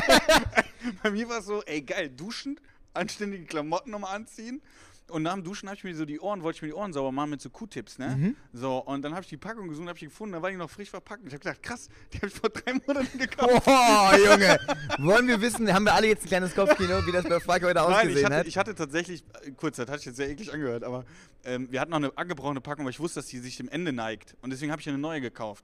S3: Bei mir war es so, ey geil, duschen, anständige Klamotten nochmal anziehen. Und nach dem Duschen habe ich mir so die Ohren, wollte ich mir die Ohren sauber machen mit so Q-Tips, ne?
S4: Mhm.
S3: So, und dann habe ich die Packung gesucht, habe ich die gefunden, da war die noch frisch verpackt. Ich habe gedacht, krass, die habe ich vor drei Monaten gekauft.
S4: Oh, Junge! Wollen wir wissen, haben wir alle jetzt ein kleines Kopfkino, wie das bei Frage heute
S3: Nein, ich
S4: ausgesehen
S3: hatte,
S4: hat?
S3: ich hatte tatsächlich, äh, kurz, das hatte ich jetzt sehr eklig angehört, aber ähm, wir hatten noch eine angebrochene Packung, weil ich wusste, dass die sich dem Ende neigt. Und deswegen habe ich eine neue gekauft.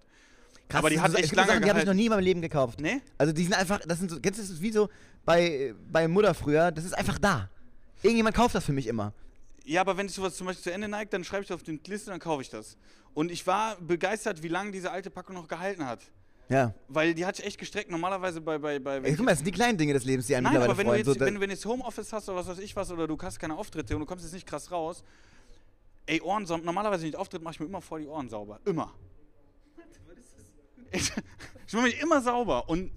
S4: Krass,
S3: aber die hat
S4: so-
S3: echt lange
S4: Sachen, Die habe ich noch nie in meinem Leben gekauft.
S3: Ne?
S4: Also die sind einfach, das sind so, kennst du das ist wie so bei, bei Mutter früher, das ist einfach da. Irgendjemand kauft das für mich immer.
S3: Ja, aber wenn sich sowas zum Beispiel zu Ende neigt, dann schreibe ich das auf die Liste, dann kaufe ich das. Und ich war begeistert, wie lange diese alte Packung noch gehalten hat.
S4: Ja.
S3: Weil die hat sich echt gestreckt. Normalerweise bei. bei, bei
S4: Ey, guck mal, das sind die kleinen Dinge des Lebens, die einen
S3: Nein,
S4: mittlerweile
S3: aber wenn du,
S4: freuen.
S3: jetzt,
S4: so,
S3: wenn, du- wenn du jetzt Homeoffice hast oder was weiß ich was, oder du hast keine Auftritte und du kommst jetzt nicht krass raus, ey, Ohren sauber. Normalerweise, wenn ich Auftritt mache ich mir immer vor die Ohren sauber. Immer. Ich, ich mache mich immer sauber. Und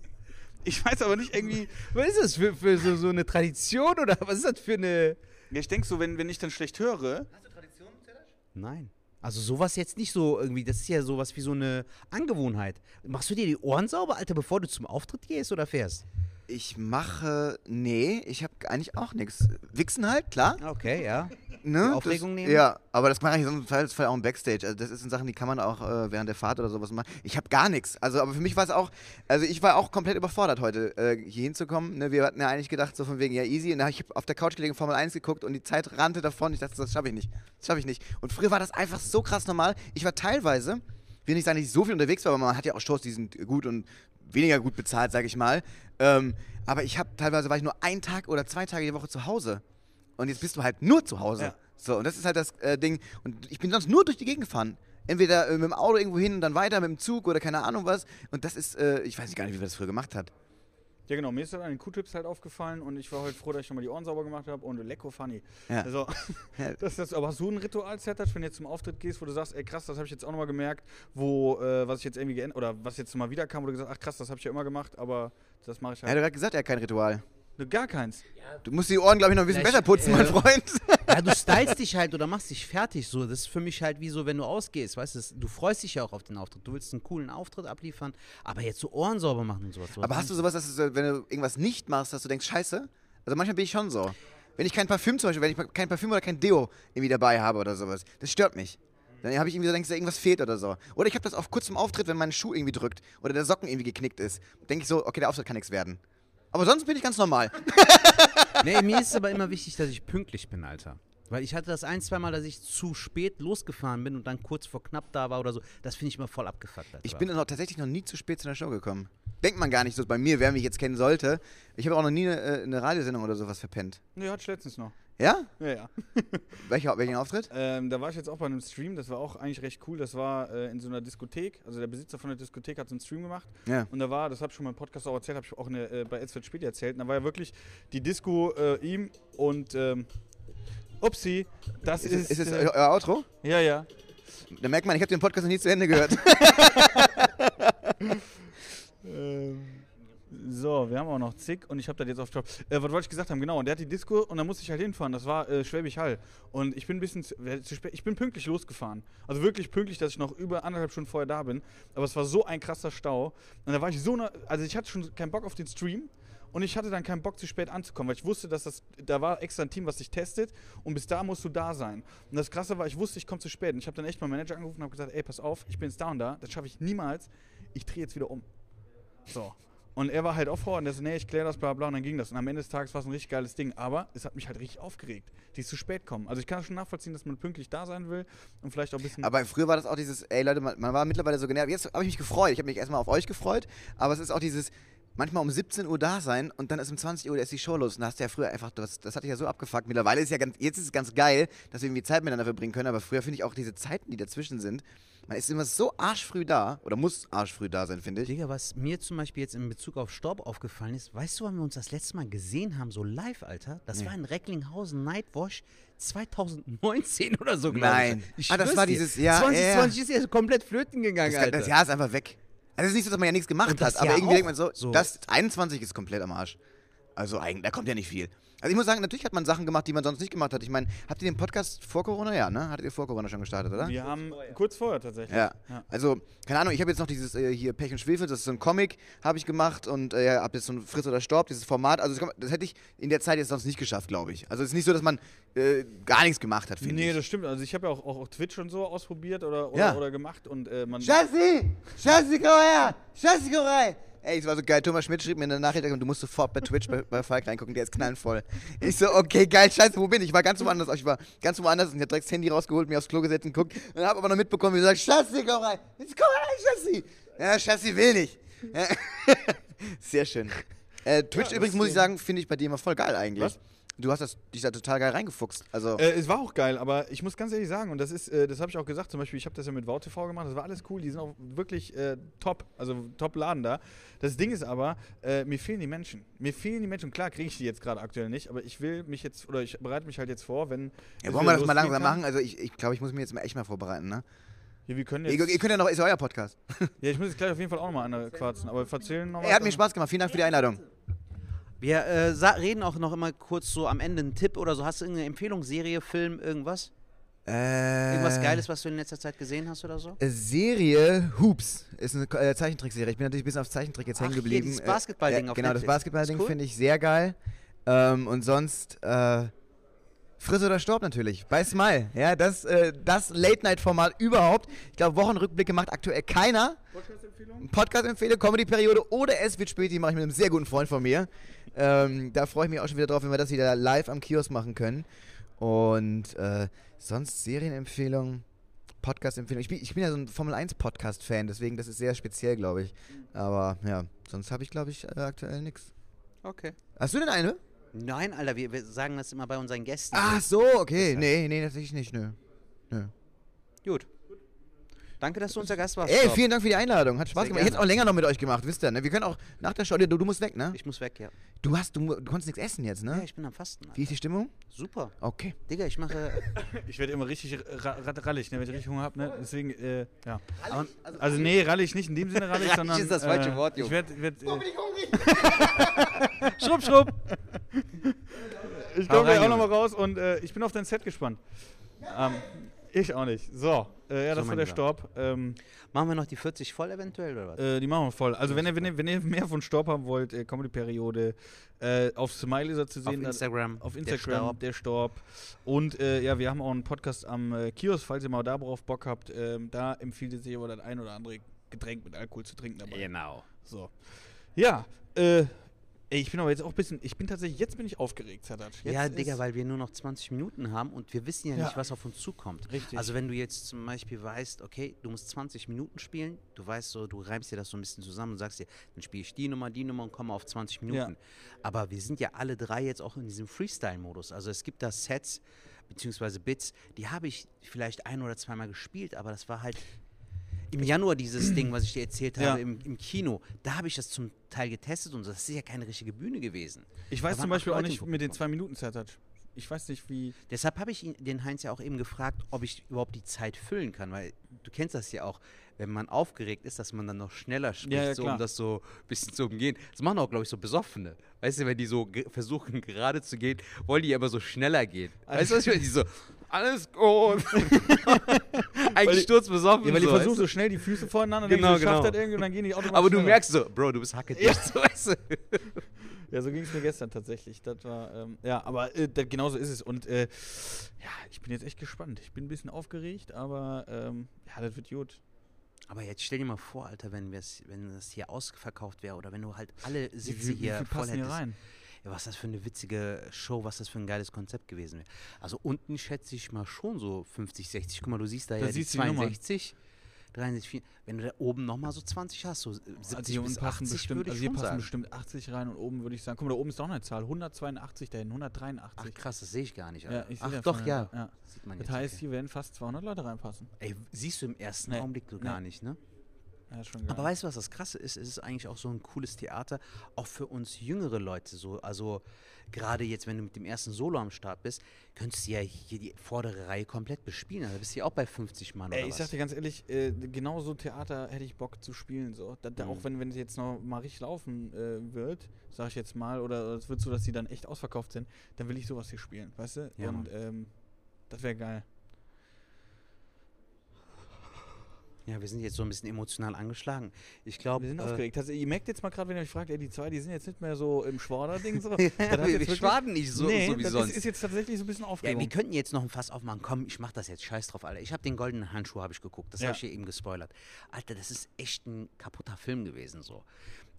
S3: ich weiß aber nicht irgendwie.
S2: Was ist das für, für so, so eine Tradition oder was ist das für eine...
S3: Ja, ich denke so, wenn, wenn ich dann schlecht höre,
S2: Nein. Also sowas jetzt nicht so irgendwie, das ist ja sowas wie so eine Angewohnheit. Machst du dir die Ohren sauber, Alter, bevor du zum Auftritt gehst oder fährst?
S4: Ich mache, nee, ich habe eigentlich auch nichts. Wichsen halt, klar.
S2: Okay, ja.
S4: Ne?
S2: Die Aufregung
S4: das,
S2: nehmen?
S4: Ja, aber das mache ich im Fall auch im Backstage. Also das sind Sachen, die kann man auch äh, während der Fahrt oder sowas machen. Ich habe gar nichts. Also, aber für mich war es auch, also ich war auch komplett überfordert heute, äh, hier hinzukommen. Ne? Wir hatten ja eigentlich gedacht, so von wegen, ja easy. Und dann habe ich auf der Couch gelegen, Formel 1 geguckt und die Zeit rannte davon. Ich dachte, das schaffe ich nicht. Das schaffe ich nicht. Und früher war das einfach so krass normal. Ich war teilweise, will nicht sagen, dass ich so viel unterwegs war, aber man hat ja auch Shows, die sind gut und weniger gut bezahlt, sage ich mal. Ähm, aber ich habe teilweise war ich nur einen Tag oder zwei Tage die Woche zu Hause. Und jetzt bist du halt nur zu Hause.
S3: Ja.
S4: So, und das ist halt das äh, Ding. Und ich bin sonst nur durch die Gegend gefahren. Entweder äh, mit dem Auto irgendwo hin und dann weiter mit dem Zug oder keine Ahnung was. Und das ist, äh, ich weiß gar nicht, wie man das früher gemacht hat.
S3: Ja, genau. Mir ist das an den Q-Tips halt aufgefallen und ich war heute froh, dass ich schon mal die Ohren sauber gemacht habe und lecko funny.
S4: Ja.
S3: Also,
S4: Ja.
S3: das, das, aber hast du ein Ritual-Setup, wenn du jetzt zum Auftritt gehst, wo du sagst, ey krass, das habe ich jetzt auch nochmal gemerkt, wo, äh, was ich jetzt irgendwie geändert, oder was jetzt mal wieder kam, wo du gesagt ach krass, das habe ich ja immer gemacht, aber das mache ich
S4: Er hat
S3: halt.
S4: gerade gesagt, er hat kein Ritual.
S3: Ne, Gar keins.
S4: Du musst die Ohren, glaube ich, noch ein bisschen
S2: Vielleicht,
S4: besser putzen,
S2: äh,
S4: mein Freund.
S2: Ja, du stylst dich halt oder machst dich fertig so. Das ist für mich halt wie so, wenn du ausgehst, weißt du, du freust dich ja auch auf den Auftritt. Du willst einen coolen Auftritt abliefern, aber jetzt so Ohren sauber machen und sowas. sowas
S4: Aber hast du sowas, dass du, wenn du irgendwas nicht machst, dass du denkst, scheiße? Also manchmal bin ich schon so. Wenn ich kein Parfüm zum Beispiel, wenn ich kein Parfüm oder kein Deo irgendwie dabei habe oder sowas, das stört mich. Dann habe ich irgendwie so, denkst du, irgendwas fehlt oder so. Oder ich habe das auf kurzem Auftritt, wenn mein Schuh irgendwie drückt oder der Socken irgendwie geknickt ist, denke ich so, okay, der Auftritt kann nichts werden. Aber sonst bin ich ganz normal.
S2: Nee, mir ist aber immer wichtig, dass ich pünktlich bin, Alter. Weil ich hatte das ein, zwei Mal, dass ich zu spät losgefahren bin und dann kurz vor knapp da war oder so. Das finde ich immer voll abgefuckt. Alter.
S4: Ich bin noch, tatsächlich noch nie zu spät zu einer Show gekommen. Denkt man gar nicht so bei mir, wer mich jetzt kennen sollte. Ich habe auch noch nie eine, äh, eine Radiosendung oder sowas verpennt.
S3: Ne, hatte ich letztens noch.
S4: Ja?
S3: Ja, ja.
S4: Welcher, welchen Auftritt?
S3: Ähm, da war ich jetzt auch bei einem Stream, das war auch eigentlich recht cool. Das war äh, in so einer Diskothek. Also der Besitzer von der Diskothek hat so einen Stream gemacht.
S4: Ja.
S3: Und da war, das habe ich schon mal im Podcast auch erzählt, habe ich auch eine, äh, bei Elsfeld Spiel erzählt. Und da war ja wirklich die Disco äh, ihm und ähm, Upsi, das
S4: Ist,
S3: ist.
S4: ist es
S3: äh,
S4: euer Outro?
S3: ja, ja.
S4: Da merkt man, ich habe den Podcast noch nie zu Ende gehört.
S3: Ähm, so, wir haben auch noch zig und ich habe das jetzt auf Top. Äh, was wollte ich gesagt haben? Genau, und der hat die Disco und da musste ich halt hinfahren. Das war äh, Schwäbisch Hall. Und ich bin ein bisschen zu, äh, zu spät. Ich bin pünktlich losgefahren. Also wirklich pünktlich, dass ich noch über anderthalb Stunden vorher da bin. Aber es war so ein krasser Stau. Und da war ich so. Ne, also ich hatte schon keinen Bock auf den Stream. Und ich hatte dann keinen Bock, zu spät anzukommen, weil ich wusste, dass das, da war extra ein Team, was dich testet und bis da musst du da sein. Und das Krasse war, ich wusste, ich komme zu spät. Und ich habe dann echt meinen Manager angerufen und habe gesagt, ey, pass auf, ich bin jetzt da und da, das schaffe ich niemals. Ich drehe jetzt wieder um. So. Und er war halt auch vor und der so, nee, ich kläre das, bla bla, und dann ging das. Und am Ende des Tages war es ein richtig geiles Ding. Aber es hat mich halt richtig aufgeregt, die zu spät kommen. Also ich kann schon nachvollziehen, dass man pünktlich da sein will und vielleicht auch ein bisschen.
S4: Aber früher war das auch dieses, ey Leute, man, man war mittlerweile so genervt. Jetzt habe ich mich gefreut. Ich habe mich erstmal auf euch gefreut. Aber es ist auch dieses, manchmal um 17 Uhr da sein und dann ist um 20 Uhr erst die Show los. Und da hast du ja früher einfach, das, das hatte ich ja so abgefuckt. Mittlerweile ist ja ganz, jetzt ist es ganz geil, dass wir irgendwie Zeit miteinander verbringen können. Aber früher finde ich auch diese Zeiten, die dazwischen sind, man ist immer so arschfrüh da oder muss arschfrüh da sein, finde ich.
S2: Digga, was mir zum Beispiel jetzt in Bezug auf Staub aufgefallen ist, weißt du, wann wir uns das letzte Mal gesehen haben, so live, Alter? Das war in Recklinghausen Nightwash 2019 oder so, glaube
S4: Nein.
S2: ich. ich.
S4: Ah, das war
S2: dir.
S4: dieses- ja,
S2: 2020 ist ja komplett flöten gegangen,
S4: Das,
S2: Alter.
S4: das Jahr ist einfach weg. Also es ist nicht so, dass man ja nichts gemacht hat, aber irgendwie denkt man so,
S2: So.
S4: das 21 ist komplett am Arsch. Also eigentlich, da kommt ja nicht viel. Also ich muss sagen, natürlich hat man Sachen gemacht, die man sonst nicht gemacht hat. Ich meine, habt ihr den Podcast vor Corona? Ja, ne? Hattet ihr vor Corona schon gestartet, oder?
S3: wir haben kurz vorher tatsächlich.
S4: Ja.
S3: Ja.
S4: Also, keine Ahnung, ich habe jetzt noch dieses äh, hier Pech und Schwefel, das ist so ein Comic, habe ich gemacht und äh, ja, habe jetzt so ein Friss oder Storb, dieses Format. Also, das, kann das hätte ich in der Zeit jetzt sonst nicht geschafft, glaube ich. Also, es ist nicht so, dass man äh, gar nichts gemacht hat, finde
S3: Nee,
S4: ich.
S3: das stimmt. Also ich habe ja auch, auch Twitch und so ausprobiert oder, oder,
S4: Ja.
S3: oder gemacht und äh, man.
S4: Schatzi! Schatzi, komm her! Schatzi, komm rein! Ey, es war so geil. Thomas Schmidt schrieb mir eine Nachricht, du musst sofort bei Twitch bei, bei Falk reingucken, der ist knallenvoll. Ich so, okay, geil, scheiße, wo bin ich? Ich war ganz woanders. Ich war ganz woanders und ich hab direkt das Handy rausgeholt, mir aufs Klo gesetzt und guckt. Und hab aber noch mitbekommen, wie du sagst, Schatzi, komm rein! Jetzt komm rein, Schatzi! Ja, Schatzi will nicht. Ja. Sehr schön. Äh, Twitch
S3: Ja,
S4: übrigens, muss ich sagen, finde ich bei dir immer voll geil eigentlich.
S3: Was?
S4: Du hast das, dich da total geil reingefuchst. Also,
S3: Äh, es war auch geil, aber ich muss ganz ehrlich sagen, und das ist, äh, das habe ich auch gesagt, zum Beispiel, ich habe das ja mit VTV gemacht, das war alles cool, die sind auch wirklich äh, top, also top Laden da. Das Ding ist aber, äh, mir fehlen die Menschen. Mir fehlen die Menschen. Klar kriege ich die jetzt gerade aktuell nicht, aber ich will mich jetzt, oder ich bereite mich halt jetzt vor, wenn.
S4: ja, wollen wir das mal langsam
S3: kann.
S4: machen? Also, ich, ich glaube, ich muss mich jetzt mal echt mal vorbereiten, ne?
S3: Ja, wir können
S4: Ihr,
S3: jetzt,
S4: ihr könnt ja noch, ist ja euer Podcast.
S3: ja, ich muss jetzt gleich auf jeden Fall auch nochmal eine quatschen, aber wir erzählen nochmal.
S4: Ey, hat mir Spaß gemacht. Vielen Dank für die Einladung.
S2: Wir äh, reden auch noch immer kurz so am Ende einen Tipp oder so. Hast du irgendeine Empfehlung, Serie, Film, irgendwas?
S4: Äh,
S2: Irgendwas Geiles, was du in letzter Zeit gesehen hast oder so?
S4: äh, Serie Hoops ist eine äh, Zeichentrickserie. Ich bin natürlich ein bisschen auf Zeichentrick jetzt
S2: Ach,
S4: hängen
S2: hier,
S4: geblieben.
S2: dieses Basketballding
S4: äh,
S2: auf
S4: Genau, das
S2: Netflix.
S4: Basketballding
S2: Ist cool.
S4: finde ich sehr geil. Ähm, und sonst äh, Friss oder Storb natürlich. Bei Smile. Ja, das, äh, das Late-Night-Format überhaupt. Ich glaube, Wochenrückblicke macht aktuell keiner.
S3: Podcast-Empfehlung?
S4: Podcast-Empfehle, Comedy-Periode oder Es wird späti mache ich mit einem sehr guten Freund von mir. Ähm, da freue ich mich auch schon wieder drauf, wenn wir das wieder live am Kiosk machen können. Und äh, sonst Serienempfehlung, Podcast-Empfehlung. Ich bin, ich bin ja so ein Formel-1-Podcast-Fan, deswegen das ist sehr speziell, glaube ich. Aber ja, sonst habe ich, glaube ich, äh, aktuell nichts.
S2: Okay.
S4: Hast du denn eine?
S2: Nein, Alter, wir, wir sagen das immer bei unseren Gästen.
S4: Ach so, okay. Nee, nee, natürlich nicht, nö. Nö.
S2: Gut. Danke, dass du unser Gast warst.
S4: Ey,
S2: Stopp.
S4: vielen Dank für die Einladung. Hat Spaß
S2: Sehr
S4: gemacht. Ich hätte
S2: gerne.
S4: auch länger noch mit euch gemacht, wisst ihr, ne? Wir können auch nach der Show, du, du musst weg, ne?
S2: Ich muss weg, ja.
S4: Du hast, du, du konntest nichts essen jetzt,
S2: Ja,
S4: ne?
S2: ich bin am Fasten. Alter.
S4: Wie ist die Stimmung?
S2: Super.
S4: Okay.
S2: Digga, ich mache.
S3: Ich werde immer richtig ra ra rallig, ne, wenn ich richtig Hunger habe. Ne? Deswegen, äh, ja.
S2: Aber,
S3: Also nee, rallig nicht in dem Sinne rallig,
S2: Rallig
S3: sondern...
S2: ist das falsche
S3: äh,
S2: Wort,
S3: Ich
S2: Junge.
S3: werde... Werd, äh,
S2: schrupp, schrupp.
S3: ich komme gleich auch nochmal raus und äh, ich bin auf dein Set gespannt. Ähm, ich auch nicht. So, äh, ja,
S2: So,
S3: das war der. Stopp. Ähm,
S2: Machen wir noch die 40 voll eventuell oder was?
S3: Äh, die machen wir voll. Also wenn ihr, wenn ihr, wenn ihr mehr von Staub haben wollt, äh, Comedy-Periode, äh, auf Smiley ist er zu
S2: Auf
S3: sehen. da-
S2: Instagram.
S3: Auf Instagram, der Staub. Und äh, ja, wir haben auch einen Podcast am äh, Kiosk, falls ihr mal darauf Bock habt. Ähm, da empfiehlt es sich aber das ein oder andere Getränk mit Alkohol zu trinken dabei.
S2: Genau.
S3: So. Ja, äh, ey, ich bin aber jetzt auch ein bisschen, ich bin tatsächlich, jetzt bin ich aufgeregt. Jetzt
S2: ja, Digga, weil wir nur noch 20 Minuten haben und wir wissen ja,
S3: Ja.
S2: nicht, was auf uns zukommt.
S3: Richtig.
S2: Also wenn du jetzt zum Beispiel weißt, okay, du musst 20 Minuten spielen, du weißt so, du reimst dir das so ein bisschen zusammen und sagst dir, dann spiele ich die Nummer, die Nummer und komme auf 20 Minuten. Aber wir sind ja alle drei jetzt auch in diesem Freestyle-Modus. Also es gibt da Sets, beziehungsweise Bits, die habe ich vielleicht ein oder zweimal gespielt, aber das war halt im Januar dieses Ding, was ich dir erzählt
S3: Ja.
S2: habe, im, im Kino. Da habe ich das zum Teil getestet und das ist ja keine richtige Bühne gewesen.
S3: ich weiß zum Beispiel auch nicht mit den zwei Minuten Zadat. Ich weiß nicht, wie.
S2: Deshalb habe ich ihn, den Heinz ja auch eben gefragt, ob ich überhaupt die Zeit füllen kann, weil du kennst das ja auch, wenn man aufgeregt ist, dass man dann noch schneller spricht,
S3: Ja, ja,
S2: so, um das so ein bisschen zu umgehen. Das machen auch, glaube ich, so Besoffene. Weißt du, wenn die so versuchen gerade zu gehen, wollen die aber so schneller gehen. Weißt du, was ich meine? Die so, alles gut. Eigentlich sturzbesoffen.
S3: Ja, weil die
S2: so,
S3: versuchen
S2: weißt
S3: so schnell die Füße voneinander,
S2: Genau,
S3: schafft
S2: genau.
S3: das irgendwie und dann gehen die automatisch
S2: Aber du
S3: schneller.
S2: merkst so, Bro, du bist hackedicht, so, weißt du?
S3: Ja, so ging es mir gestern tatsächlich. Das war, ähm, ja, aber äh, das, genauso ist es. Und äh, ja, ich bin jetzt echt gespannt. Ich bin ein bisschen aufgeregt, aber ähm, ja, das wird gut.
S2: Aber jetzt stell dir mal vor, Alter, wenn, wenn das hier ausverkauft wäre oder wenn du halt alle
S3: Wie,
S2: Sitze
S3: viel- wie
S2: hier
S3: viel
S2: voll
S3: passen hier
S2: hättest.
S3: rein?
S2: Ja, was das für eine witzige Show, was das für ein geiles Konzept gewesen wäre. Also unten schätze ich mal schon so 50, 60. Guck mal, du siehst da,
S3: Da
S2: ja die
S3: siehst die Nummern.
S2: 62, 63, 4. Wenn du da oben nochmal so 20 hast, so 70
S3: Also hier
S2: bis
S3: unten passen
S2: 80
S3: bestimmt,
S2: würde ich
S3: also hier passen
S2: sagen.
S3: bestimmt 80 rein und oben würde ich sagen, guck mal, da oben ist doch eine Zahl, 182 dahin, 183.
S2: Ach krass, das sehe ich gar nicht.
S3: Ja,
S2: Alter.
S3: sehe
S2: Ach doch,
S3: von
S2: ja.
S3: ja.
S2: Sieht man
S3: Das
S2: jetzt,
S3: heißt,
S2: okay.
S3: hier werden fast 200 Leute reinpassen.
S2: Ey, siehst du im ersten
S3: Nee.
S2: Augenblick so
S3: Nee.
S2: gar nicht, ne?
S3: Ja.
S2: Aber weißt du, was das Krasse ist? Es ist eigentlich auch so ein cooles Theater, auch für uns jüngere Leute so. Also gerade jetzt, wenn du mit dem ersten Solo am Start bist, könntest du ja hier die vordere Reihe komplett bespielen. Also bist du ja auch bei 50 Mann
S3: Ey,
S2: oder
S3: ich
S2: was.
S3: sag dir ganz ehrlich, äh, genau so Theater hätte ich Bock zu spielen. So. Da, da
S2: Mhm.
S3: Auch wenn, wenn es jetzt noch mal richtig laufen äh, wird, sag ich jetzt mal, oder es wird so, dass die dann echt ausverkauft sind, dann will ich sowas hier spielen, weißt du?
S2: Ja,
S3: Und ähm, das wäre geil.
S2: Ja, wir sind jetzt so ein bisschen emotional angeschlagen. Ich glaube,
S3: Wir sind
S2: äh,
S3: aufgeregt. Also, ihr merkt jetzt mal gerade, wenn ihr euch fragt, ey, die zwei, die sind jetzt nicht mehr so im Schwader-Ding. So. Das
S2: wir,
S3: wirklich-
S2: schwaden nicht so,
S3: nee,
S2: so wie
S3: das
S2: sonst.
S3: Ist, ist jetzt tatsächlich so ein bisschen
S2: ja,
S3: Aufregung.
S2: wir könnten jetzt noch ein Fass aufmachen. Komm, ich mach das jetzt. Scheiß drauf, Alter. Ich habe den goldenen Handschuh habe ich geguckt. Das
S3: Ja.
S2: habe ich hier eben gespoilert. Alter, das ist echt ein kaputter Film gewesen so.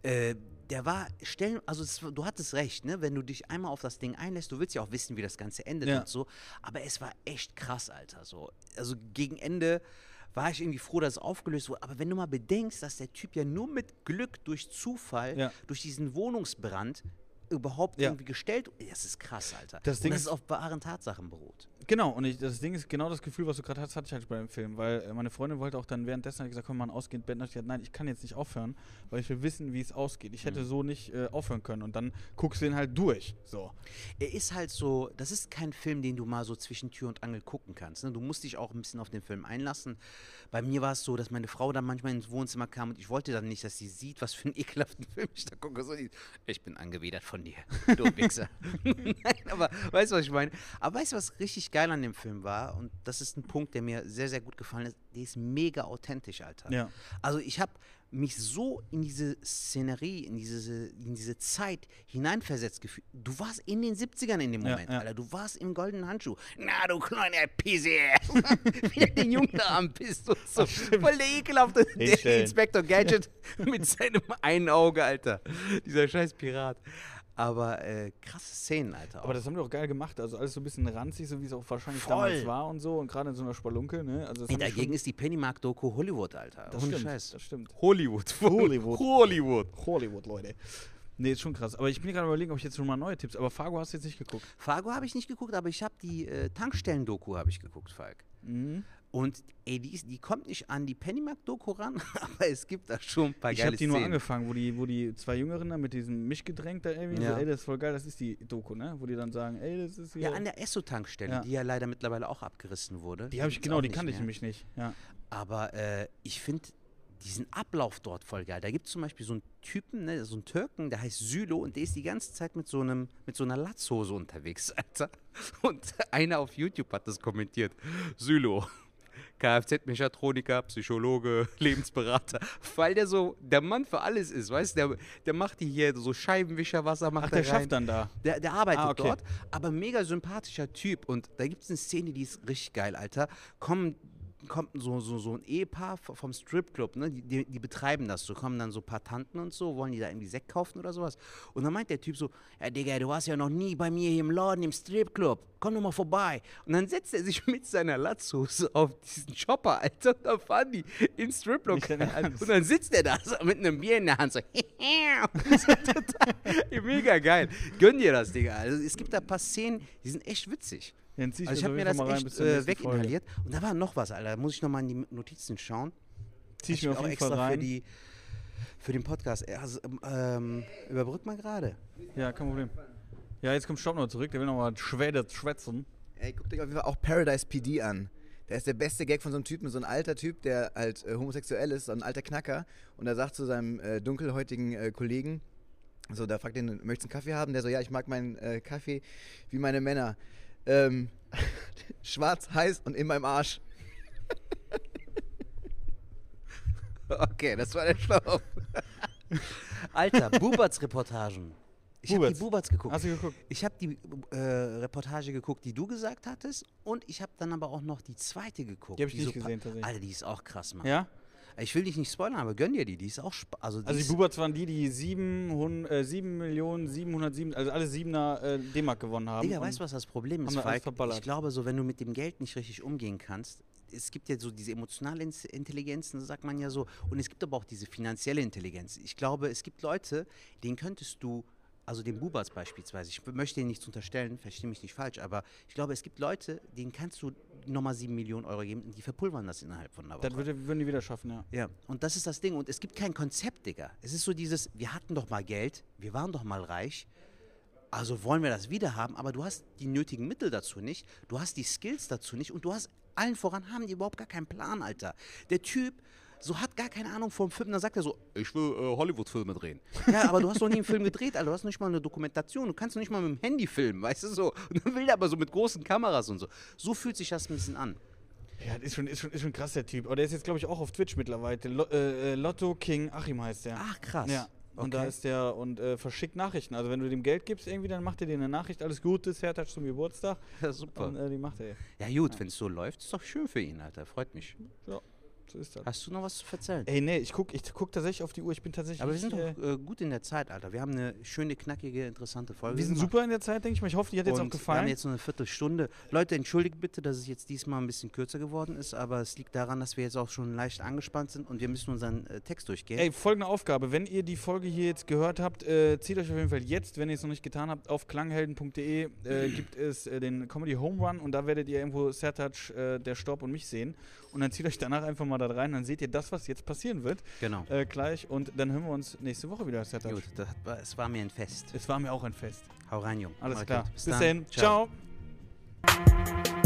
S2: Äh, der war stellen, also es, du hattest recht, ne? Wenn du dich einmal auf das Ding einlässt, du willst ja auch wissen, wie das Ganze endet
S3: Ja.
S2: und so. Aber es war echt krass, Alter. So, also gegen Ende war ich irgendwie froh, dass es aufgelöst wurde. Aber wenn du mal bedenkst, dass der Typ ja nur mit Glück durch Zufall,
S3: Ja.
S2: durch diesen Wohnungsbrand überhaupt
S3: Ja.
S2: irgendwie gestellt, das ist krass, Alter.
S3: Das
S2: und
S3: Ding
S2: dass
S3: ist-
S2: es auf wahren Tatsachen beruht.
S3: Genau, und ich, das Ding ist genau das Gefühl, was du gerade hast, hatte ich halt bei dem Film, weil äh, meine Freundin wollte auch dann währenddessen hat gesagt, komm mal ein ausgehend Bett, und ich gesagt, nein, ich kann jetzt nicht aufhören, weil ich will wissen, wie es ausgeht. Ich
S2: Mhm.
S3: hätte so nicht äh, aufhören können und dann guckst du den halt durch. So.
S2: Er ist halt so, das ist kein Film, den du mal so zwischen Tür und Angel gucken kannst. Ne? Du musst dich auch ein bisschen auf den Film einlassen. Bei mir war es so, dass meine Frau dann manchmal ins Wohnzimmer kam und ich wollte dann nicht, dass sie sieht, was für einen ekelhaften Film ich da gucke. So, ich bin angewidert von dir, du Wichser. Nein, aber weißt du, was ich meine? Aber weißt du, was richtig geil an dem Film war? Und das ist ein Punkt, der mir sehr, sehr gut gefallen ist. Der ist mega authentisch, Alter.
S3: Ja.
S2: Also ich habe mich so in diese Szenerie, in diese, in diese Zeit hineinversetzt gefühlt. Du warst in den 70ern in dem
S3: Ja,
S2: Moment,
S3: ja.
S2: Alter. Du warst im goldenen Handschuh. Na, du kleiner Pisse. Wie der den Jungen da am pisst und so. Voll der ekelhafte der. Inspector Gadget mit seinem einen Auge, Alter. Dieser scheiß Pirat. Aber äh, krasse Szenen, Alter.
S3: Aber das haben die auch geil gemacht, also alles so ein bisschen ranzig, so wie es auch wahrscheinlich
S2: Voll.
S3: damals war und so und gerade in so einer Spelunke, ne? Also das
S2: Ey,
S3: haben die
S2: dagegen ist die Pennymark-Doku Hollywood, Alter.
S3: das
S2: Ohne
S3: stimmt,
S2: Scheiß.
S3: das stimmt.
S1: Hollywood.
S3: Hollywood.
S1: Hollywood.
S3: Hollywood, Leute. Nee, ist schon krass. Aber ich bin gerade überlegen, ob ich jetzt schon mal neue Tipps. Aber Fargo hast du jetzt nicht geguckt.
S2: Fargo habe ich nicht geguckt, aber ich habe die äh, Tankstellen-Doku habe ich geguckt, Falk.
S3: Mhm.
S2: Und ey, die, die kommt nicht an die Pennymark-Doku ran, aber es gibt da schon ein paar
S3: Ich
S2: geile
S3: habe die nur
S2: Szenen.
S3: angefangen, wo die, wo die zwei Jüngeren da mit diesem Mischgetränk da irgendwie
S2: Ja.
S3: so, ey, das ist voll geil, das ist die Doku, ne? Wo die dann sagen, ey, das ist hier.
S2: Ja, an der Esso-Tankstelle,
S3: Ja.
S2: die ja leider mittlerweile auch abgerissen wurde.
S3: die habe ich, genau, die kannte ich nämlich nicht. Ja.
S2: Aber äh, ich finde diesen Ablauf dort voll geil. Da gibt es zum Beispiel so einen Typen, ne, so einen Türken, der heißt Sylo und der ist die ganze Zeit mit so, einem, mit so einer Latzhose unterwegs, Alter. Und einer auf YouTube hat das kommentiert. Sylo. Kfz-Mechatroniker, Psychologe, Lebensberater, weil der so der Mann für alles ist, weißt du, der, der macht die hier so Scheibenwischerwasser, macht
S3: Ach,
S2: er
S3: der
S2: rein.
S3: schafft dann da.
S2: Der, der arbeitet
S3: Ah, okay.
S2: dort, aber mega sympathischer Typ. Und da gibt es eine Szene, die ist richtig geil, Alter. Kommen, kommt so, so, so ein Ehepaar vom Stripclub, ne? Die, die, die betreiben das. So kommen dann so ein paar Tanten und so, wollen die da irgendwie Sekt kaufen oder sowas. Und dann meint der Typ so: Ja, Digga, du warst ja noch nie bei mir hier im Laden im Stripclub. Komm doch mal vorbei. Und dann setzt er sich mit seiner Latzhose auf diesen Chopper, Alter. Und dann fahren die ins Stripclub. Und dann sitzt er da so mit einem Bier in der Hand, so total, mega geil. Gönn dir das, Digga. Also, es gibt da ein paar Szenen, die sind echt witzig.
S3: Dann zieh ich
S2: Also ich habe mir das echt äh, weginhaliert. Und da war noch was, Alter. Da muss ich nochmal in die Notizen schauen.
S3: Zieh ich mir auf
S2: auch extra für,
S3: rein.
S2: die, für den Podcast. Also, ähm, überbrück mal gerade.
S3: Ja, kein Problem. Ja, jetzt kommt Stopp noch zurück, der will noch mal Schwede schwätzen.
S4: Ey, guckt euch auf jeden Fall auch Paradise PD an. Der ist der beste Gag von so einem Typen, so ein alter Typ, der halt äh, homosexuell ist, so ein alter Knacker. Und er sagt zu seinem äh, dunkelhäutigen äh, Kollegen, so, da fragt ihn, möchtest du einen Kaffee haben? Der so, ja, ich mag meinen äh, Kaffee wie meine Männer. Ähm, schwarz, heiß und in meinem Arsch.
S2: Okay, das war der Schlauch. Alter, Buberts-Reportagen. Ich habe die
S3: Buberts.
S2: Buberts geguckt.
S3: Hast du geguckt?
S2: Ich habe die äh, Reportage geguckt, die du gesagt hattest. Und ich habe dann aber auch noch die zweite geguckt.
S3: Die hab ich nicht
S2: pa-
S3: gesehen, tatsächlich.
S2: Alter, die ist auch krass, Mann.
S3: Ja?
S2: Ich will dich nicht spoilern, aber gönn dir die. Die ist auch also, die
S3: Also die
S2: ist,
S3: Buberts waren die, die 7, äh, 7 Millionen 707, also alle 7er äh, D-Mark gewonnen haben.
S2: Digga, weißt du, was das Problem ist, Falk? Ich glaube, so, wenn du mit dem Geld nicht richtig umgehen kannst, es gibt ja so diese emotionale Ins- Intelligenz, das sagt man ja so, und es gibt aber auch diese finanzielle Intelligenz. Ich glaube, es gibt Leute, denen könntest du, also den Bubats beispielsweise, ich möchte ihnen nichts unterstellen, verstehe mich nicht falsch, aber ich glaube, es gibt Leute, denen kannst du nochmal 7 Millionen Euro geben und die verpulvern das innerhalb von einer Woche.
S3: Das würde, würden die wieder schaffen, ja.
S2: Ja, und das ist das Ding. Und es gibt kein Konzept, Digga. Es ist so dieses, wir hatten doch mal Geld, wir waren doch mal reich, also wollen wir das wieder haben, aber du hast die nötigen Mittel dazu nicht, du hast die Skills dazu nicht und du hast, allen voran haben die überhaupt gar keinen Plan, Alter. Der Typ, so hat gar keine Ahnung vom Film, dann sagt er so, ich will äh, Hollywood-Filme drehen. ja, aber du hast doch nie einen Film gedreht, Alter, du hast nicht mal eine Dokumentation, du kannst doch nicht mal mit dem Handy filmen, weißt du so. Und dann will der aber so mit großen Kameras und so. So fühlt sich das ein bisschen an.
S3: Ja, das ist schon, ist schon, ist schon krass, der Typ. Aber der ist jetzt, glaube ich, auch auf Twitch mittlerweile. Lo, äh, äh, Lotto King Achim heißt der.
S2: Ach, krass.
S3: Ja. Und da
S2: Okay.
S3: ist der und äh, verschickt Nachrichten. Also wenn du dem Geld gibst irgendwie, dann macht er dir eine Nachricht, alles Gute, Sertac zum Geburtstag.
S2: Ja, super.
S3: Und äh, die macht er.
S2: Ja gut, wenn es so läuft, ist doch schön für ihn, Alter. Freut mich.
S3: Ja, so ist das.
S2: Hast du noch was zu erzählen?
S3: Ey, nee, ich guck, ich guck tatsächlich auf die Uhr. Ich bin tatsächlich.
S2: Aber wir sind
S3: äh,
S2: doch äh, gut in der Zeit, Alter. Wir haben eine schöne, knackige, interessante Folge.
S3: wir sind
S2: gemacht.
S3: super in der Zeit, denke ich mal. Ich hoffe, die hat jetzt auch
S2: Und Wir haben
S3: gefallen.
S2: jetzt noch eine Viertelstunde. Leute, entschuldigt bitte, dass es jetzt diesmal ein bisschen kürzer geworden ist, aber es liegt daran, dass wir jetzt auch schon leicht angespannt sind und wir müssen unseren äh, Text durchgehen.
S3: Ey, folgende Aufgabe. Wenn ihr die Folge hier jetzt gehört habt, äh, zieht euch auf jeden Fall jetzt, wenn ihr es noch nicht getan habt, auf klanghelden.de äh, gibt es äh, den Comedy Home Run und da werdet ihr irgendwo Sertac, der Storb und mich sehen. Und dann zieht euch danach einfach mal da rein, dann seht ihr das, was jetzt passieren wird,
S2: genau.
S3: äh, gleich. Und dann hören wir uns nächste Woche wieder.
S2: Gut, das es war mir ein Fest.
S3: Es war mir auch ein Fest.
S2: Hau rein, Jung.
S3: Alles
S2: Mach
S3: klar.
S2: gut.
S3: Bis,
S2: dann.
S3: dahin.
S2: Ciao.
S3: Ciao.